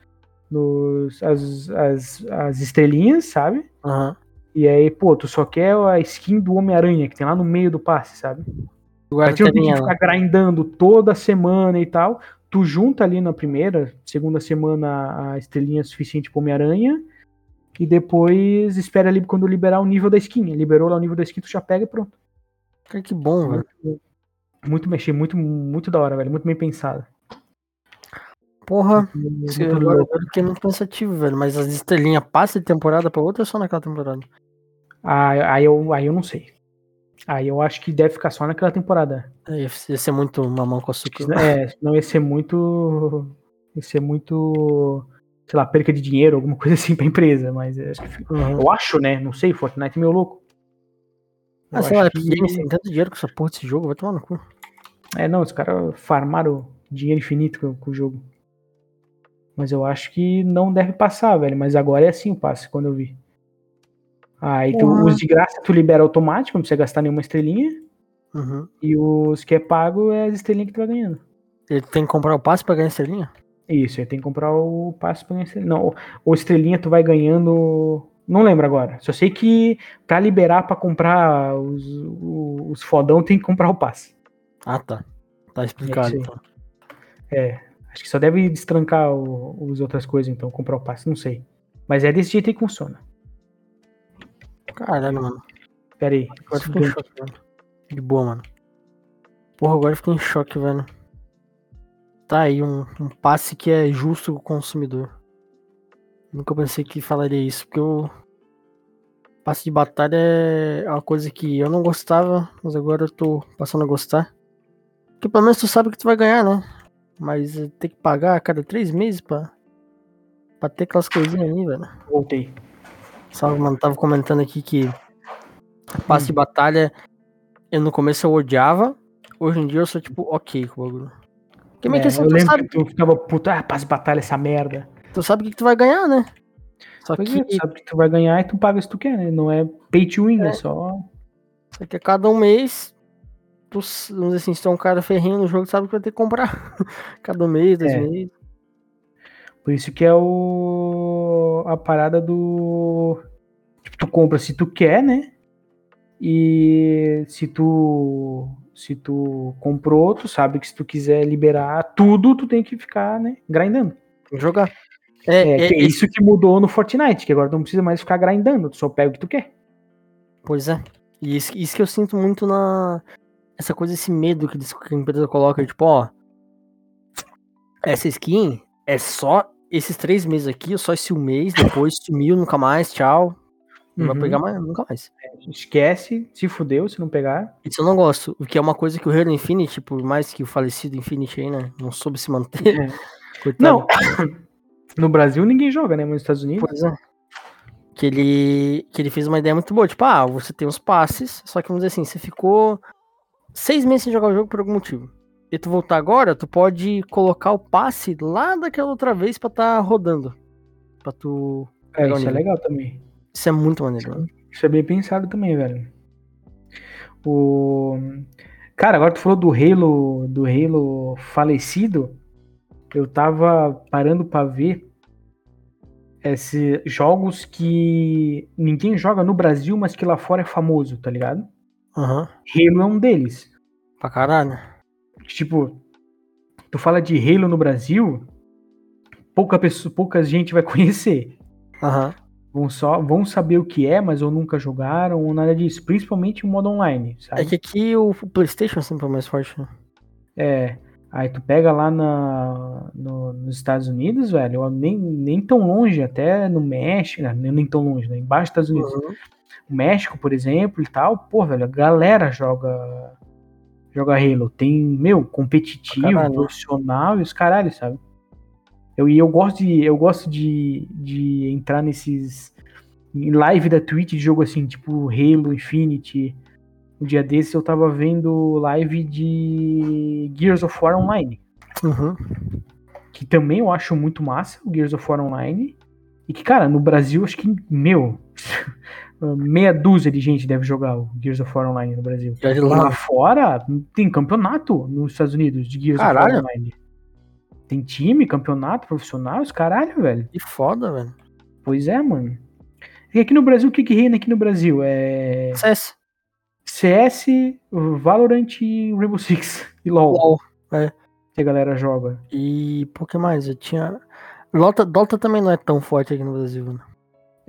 nos as, as, as estrelinhas, sabe?
Aham.
E aí, pô, tu só quer a skin do Homem-Aranha, que tem lá no meio do passe, sabe?
Tu
Pra
guarda
ti não tem que ficar grindando toda semana e tal. Tu junta ali na primeira, segunda semana a estrelinha suficiente pro Homem-Aranha. E depois espera ali quando liberar o nível da skin. Liberou lá o nível da skin, tu já pega e pronto.
Cara, que bom, velho.
Muito mexer, muito, muito da hora, velho. Muito bem pensado.
Porra,
Muito
se- agora
louco.
eu fiquei muito pensativo, velho. Mas as estrelinhas passam de temporada pra outra ou só naquela temporada?
Ah, aí, eu, aí eu não sei. Aí eu acho que deve ficar só naquela temporada.
É, Ia ser muito mamão com açúcar.
É, senão ia ser muito. Ia ser muito. Sei lá, perca de dinheiro, alguma coisa assim pra empresa. Mas eu acho que fica-
Uhum.
Eu acho, né? Não sei, Fortnite é meio louco.
Ah,
Eu
sei lá,
que-
Games tem tanto dinheiro com essa porra desse jogo, vai tomar no cu.
É, não, os caras farmaram dinheiro infinito com, com o jogo. Mas eu acho que não deve passar, velho. Mas agora é assim o passe, quando eu vi. Aí tu, os de graça tu libera automático, não precisa gastar nenhuma estrelinha.
Uhum.
E os que é pago é as estrelinhas que tu vai ganhando.
Ele tem que comprar o passe pra ganhar estrelinha?
Isso, aí tem que comprar o passe pra ganhar estrelinha. Não, ou estrelinha tu vai ganhando. Não lembro agora. Só sei que pra liberar pra comprar os, os fodão tem que comprar o passe.
Ah, tá. Tá explicado,
É isso aí.
então.
É. Acho que só deve destrancar o, os outras coisas, então, comprar o passe, não sei. Mas é desse jeito aí que funciona.
Caralho, mano.
Pera aí.
Agora eu fiquei em choque, mano. De boa, mano. Porra, agora eu fiquei em choque, velho. Tá aí, um, um passe que é justo com o consumidor. Nunca pensei que falaria isso, porque o passe de batalha é uma coisa que eu não gostava, mas agora eu tô passando a gostar. Porque pelo menos tu sabe que tu vai ganhar, né? Mas ter que pagar a cada três meses pra, pra ter aquelas coisinhas ali, velho.
Voltei.
Salve, mano. Tava comentando aqui que passe de batalha, eu no começo eu odiava. Hoje em dia eu sou tipo, ok com o bagulho. Porque meio
É,
que assim,
eu
tu
lembro
sabe,
que tu ficava puto, ah, passe batalha essa merda.
tu sabe o que, que tu vai ganhar, né? Só
Pois
que,
é, tu sabe que tu vai ganhar e tu paga se tu quer, né? Não é pay to win, é,
É.
só.
só que a cada um mês, tu, vamos dizer assim, se tu é um cara ferrinho no jogo, tu sabe que vai ter que comprar. cada um mês, dois
É.
meses.
Por isso que é o. a parada do. Tipo, tu compra se tu quer, né? E se tu. Se tu comprou, tu sabe que se tu quiser liberar tudo, tu tem que ficar, né? Grindando.
Jogar.
É,
É,
que é
é,
isso que mudou no Fortnite, que agora tu não precisa mais ficar grindando, tu só pega o que tu quer.
Pois é. E isso, isso que eu sinto muito na. Essa coisa, esse medo que a empresa coloca, tipo, ó. Essa skin é só esses três meses aqui, só esse um mês, depois sumiu, nunca mais, tchau. Não vai
Uhum.
pegar mais, nunca mais.
Esquece, se fudeu, se não pegar.
Isso eu não gosto. O que é uma coisa que o Halo Infinite, por mais que o falecido Infinite aí, né, não soube se manter.
É. Não, no Brasil ninguém joga, né? Mas nos Estados Unidos.
Pois é. Que ele, que ele fez uma ideia muito boa. Tipo, ah, você tem os passes, só que vamos dizer assim, você ficou seis meses sem jogar o jogo por algum motivo. E tu voltar agora, tu pode colocar o passe lá daquela outra vez pra tá rodando. Pra tu.
É, isso é
nível.
legal também.
Isso é muito maneiro. mano.
Isso é bem pensado também, velho. O... Cara, agora tu falou do Halo, do Halo falecido. Eu tava parando pra ver esses jogos que ninguém joga no Brasil, mas que lá fora é famoso, tá ligado?
Aham.
Halo é um deles.
Pra caralho.
Tipo, tu fala de Halo no Brasil, pouca pessoa, pouca gente vai conhecer.
Aham.
Vão só vão saber o que é, mas ou nunca jogaram ou nada disso, principalmente o modo online, sabe?
É que aqui o PlayStation sempre é mais forte. Né?
É, aí tu pega lá na, no- nos Estados Unidos, velho, nem, nem tão longe, até no México, né, nem nem tão longe, né, embaixo dos Estados Unidos.
Uhum.
O México, por exemplo, e tal, pô, velho, a galera joga joga Halo. Tem, meu, competitivo,
caralho.
profissional e os caralho, sabe? Eu, e eu gosto de eu gosto de, de entrar nesses em live da Twitch de jogo assim, tipo Halo Infinity. Um dia desse eu tava vendo live de Gears of War Online,
Uhum.
que também eu acho muito massa, o Gears of War Online. E que, cara, no Brasil, acho que, meu, meia dúzia de gente deve jogar o Gears of War Online no Brasil. Lá fora, tem campeonato nos Estados Unidos de Gears of
Caralho.
War Online. Tem time, campeonato, profissional, os caralho, velho.
Que foda, velho.
Pois é, mano. E aqui no Brasil, o que que reina aqui no Brasil? É
CS.
CS, Valorant e Rainbow Six. E LoL,
LOL.
que a galera joga.
E por que mais? Eu tinha. Dota, Dota também não é tão forte aqui no Brasil, né?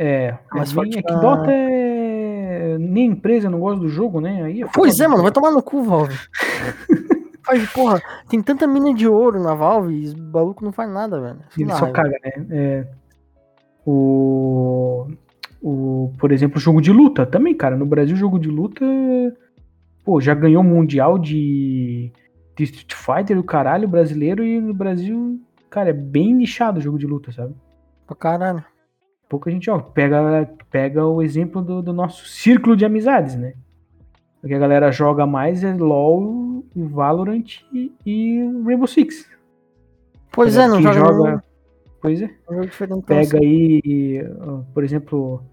É, é,
forte
nem, é que Dota é... Nem empresa não gosta do jogo, né? Aí
Pois é, mano, vai tomar no cu, Valve. Faz, porra, tem tanta mina de ouro na Valve e o maluco não faz nada, velho. Sei
Ele
lá,
só
velho.
caga, né? É, o, o, por exemplo, o jogo de luta também, cara. No Brasil, o jogo de luta, pô, já ganhou mundial de, de Street Fighter, o caralho brasileiro, e no Brasil, cara, é bem nichado o jogo de luta, sabe?
Pra caralho.
Pouca gente, ó, pega, pega o exemplo do, do nosso círculo de amizades, né? O que a galera joga mais é LoL, Valorant e, e Rainbow Six.
Pois é, não joga, joga...
Pois é.
um.
Pega aí, por exemplo,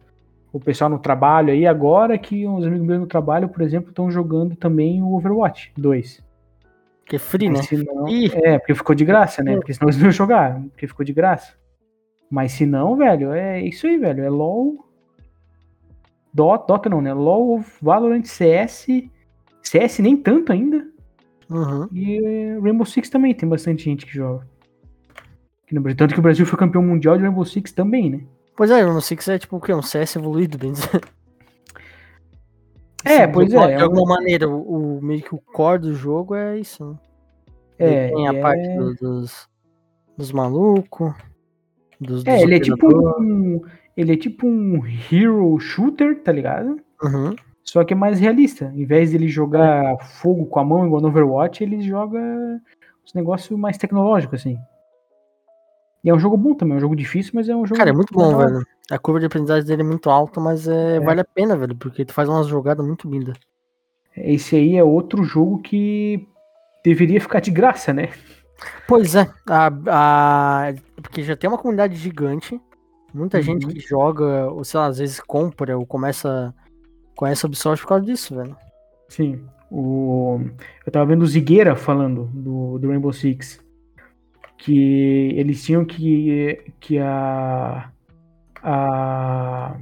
o pessoal no trabalho aí, agora que uns amigos meus no trabalho, por exemplo, estão jogando também o Overwatch 2.
Que é free, né?
Mas se não-
Ih.
é, porque ficou de graça, né? Porque senão eles não iam jogar, porque ficou de graça. Mas se não, velho, é isso aí, velho. É LOL. Dota, Dota não, né? LOL, Valorant, CS. CS nem tanto ainda.
Uhum.
E Rainbow Six também tem bastante gente que joga. Tanto que o Brasil foi campeão mundial de Rainbow Six também, né?
Pois é, sei que é tipo o quê? Um CS evoluído, bem dizer.
É,
Assim,
pois
de,
é.
De
é um-
alguma maneira, o, o- meio que o core do jogo é isso, né?
É,
Tem a
é-
parte do- dos, dos malucos. Dos, dos
É, ele é tipo um. Ele é tipo um hero shooter, tá ligado?
Uhum.
Só que é mais realista. Em vez de ele jogar fogo com a mão igual no Overwatch, ele joga os negócios mais tecnológicos, assim. E é um jogo bom também, é um jogo difícil, mas é um jogo.
Cara, é muito bom,
legal.
velho. A curva de aprendizagem dele é muito alta, mas é,
É.
vale a pena, velho, porque tu faz umas jogadas muito lindas.
Esse aí é outro jogo que deveria ficar de graça, né?
Pois é, a, a- porque já tem uma comunidade gigante, muita gente
Uhum.
que joga, ou sei lá, às vezes compra ou começa conhece a Ubisoft por causa disso, velho.
Sim. O... Eu tava vendo o Zigueira falando do, do Rainbow Six. Que eles tinham que. que a. A.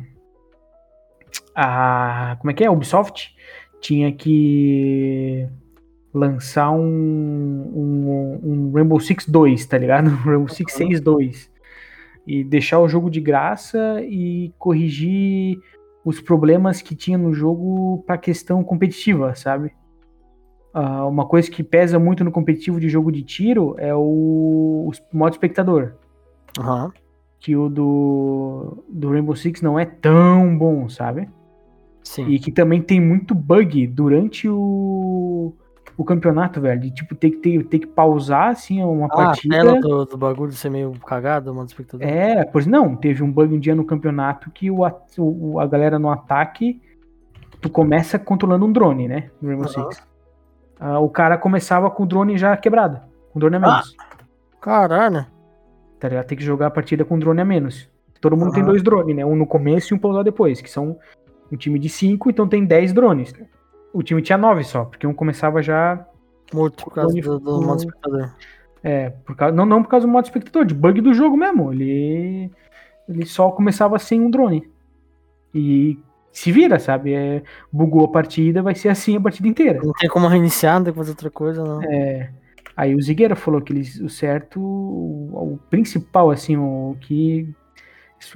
A. Como é que é? A Ubisoft tinha que lançar um, um, um Rainbow Six 2, tá ligado? Um Rainbow Six 6 2. E deixar o jogo de graça e corrigir os problemas que tinha no jogo para questão competitiva, sabe? Ah, uma coisa que pesa muito no competitivo de jogo de tiro é o, o modo espectador.
Aham.
Que o do, do Rainbow Six não é tão bom, sabe?
Sim.
E que também tem muito bug durante o, o campeonato, velho. De tipo, ter que, ter, ter que pausar assim uma
ah, a
partida.
tela do, do bagulho ser meio cagado, mano, espectador.
É, pois não, teve um bug um dia no campeonato que o, o- a galera no ataque, tu começa controlando um drone, né? No Rainbow
Aham.
Six. Ah, o cara começava com o drone já quebrado, com drone a menos.
Caralho.
Tá ligado? Tem que jogar a partida com drone a menos. Todo mundo tem
Aham.
dois drones, né? Um no começo e um pra usar depois, que são um time de cinco, então tem 10 drones. O time tinha nove só, porque um começava já
Morto por causa do, do modo espectador.
É, por causa, não, não por causa do modo espectador, de bug do jogo mesmo. Ele, ele só começava sem um drone. E se vira, sabe? É, bugou a partida, vai ser assim a partida inteira.
Não tem como reiniciar, não tem que fazer outra coisa, não.
É, aí o Zigueira falou que eles, o certo, o, o principal, assim, o que.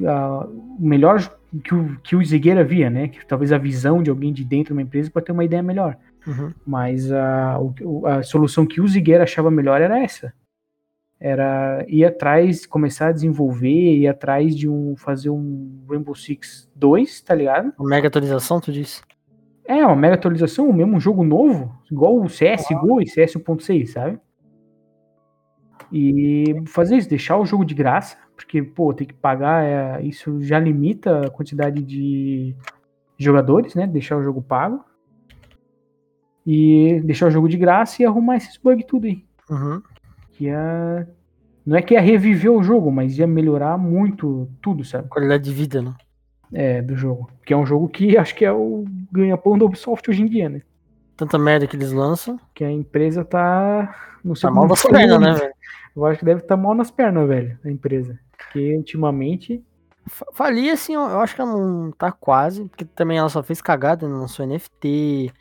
a- o melhor que o, que o Zigueira via, né? Que talvez a visão de alguém de dentro de uma empresa pode ter uma ideia melhor.
Uhum.
Mas a, a solução que o Zigueira achava melhor era essa. Era ir atrás, começar a desenvolver, ir atrás de um. fazer um Rainbow Six 2, tá ligado?
Uma mega atualização, tu disse?
É, uma mega atualização, mesmo jogo novo, igual o CSGO e CS 1.6, sabe? E fazer isso, deixar o jogo de graça, porque, pô, tem que pagar, é, isso já limita a quantidade de jogadores, né? Deixar o jogo pago. E deixar o jogo de graça e arrumar esses bugs tudo aí.
Uhum.
Que ia. Não é que ia reviver o jogo, mas ia melhorar muito tudo, sabe?
Qualidade de vida, né?
É, do jogo. Que é um jogo que acho que é o ganha-pão da Ubisoft hoje em dia, né?
Tanta merda que eles lançam.
Que a empresa tá. Não sei
Tá mal
foi,
pernas, né, velho?
Eu acho que deve estar mal nas pernas, velho, a empresa. Porque ultimamente.
Fa- Falia, assim, eu acho que ela não tá quase, porque também ela só fez cagada, né? lançou NFT,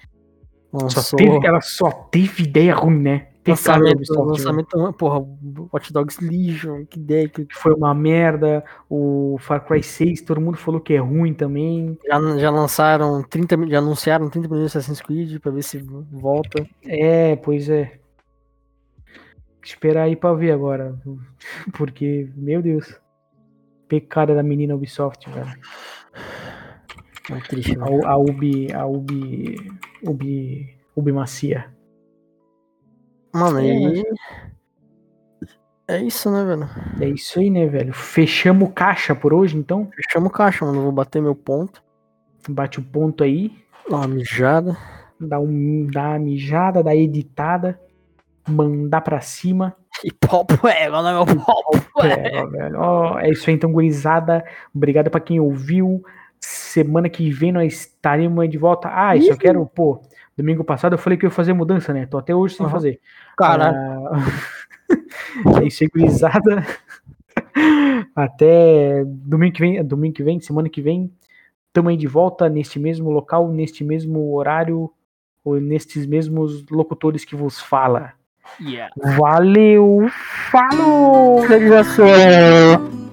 Só
lançou
teve, ela só teve ideia ruim, né?
Lançamento, lançamento, porra, Watch Dogs Legion, que ideia que
foi uma merda. O Far Cry 6, todo mundo falou que é ruim também.
já, já lançaram 30, mi- já anunciaram 30 milhões de Assassin's Creed pra ver se volta.
É, pois é. Esperar aí pra ver agora. Porque, meu Deus. Pecada da menina Ubisoft, velho.
É triste,
A,
velho.
U- a Ubi. A Ubi. Ubi. Ubi Macia.
Mano,
É,
e é isso, né, velho?
É isso aí, né, velho? Fechamos caixa por hoje, então.
Fechamos o caixa, mano. Vou bater meu ponto.
Bate o ponto aí.
Dá uma mijada.
Dá, um, dá uma mijada, dá editada. Mandar pra cima.
E pau égua, né, meu pau
É, ó, velho. Ó, é isso aí, então, gurizada. Obrigado pra quem ouviu. semana que vem nós estaremos de volta. Ah, isso eu quero, pô. Domingo passado eu falei que eu ia fazer mudança, né? Tô até hoje sem
Aham.
fazer.
Caralho.
Ah, é isso aí, gurizada. Até domingo que vem, domingo que vem, semana que vem, estamos aí de volta neste mesmo local, neste mesmo horário, ou nestes mesmos locutores que vos fala.
Yeah.
Valeu! Falou!
Finalização.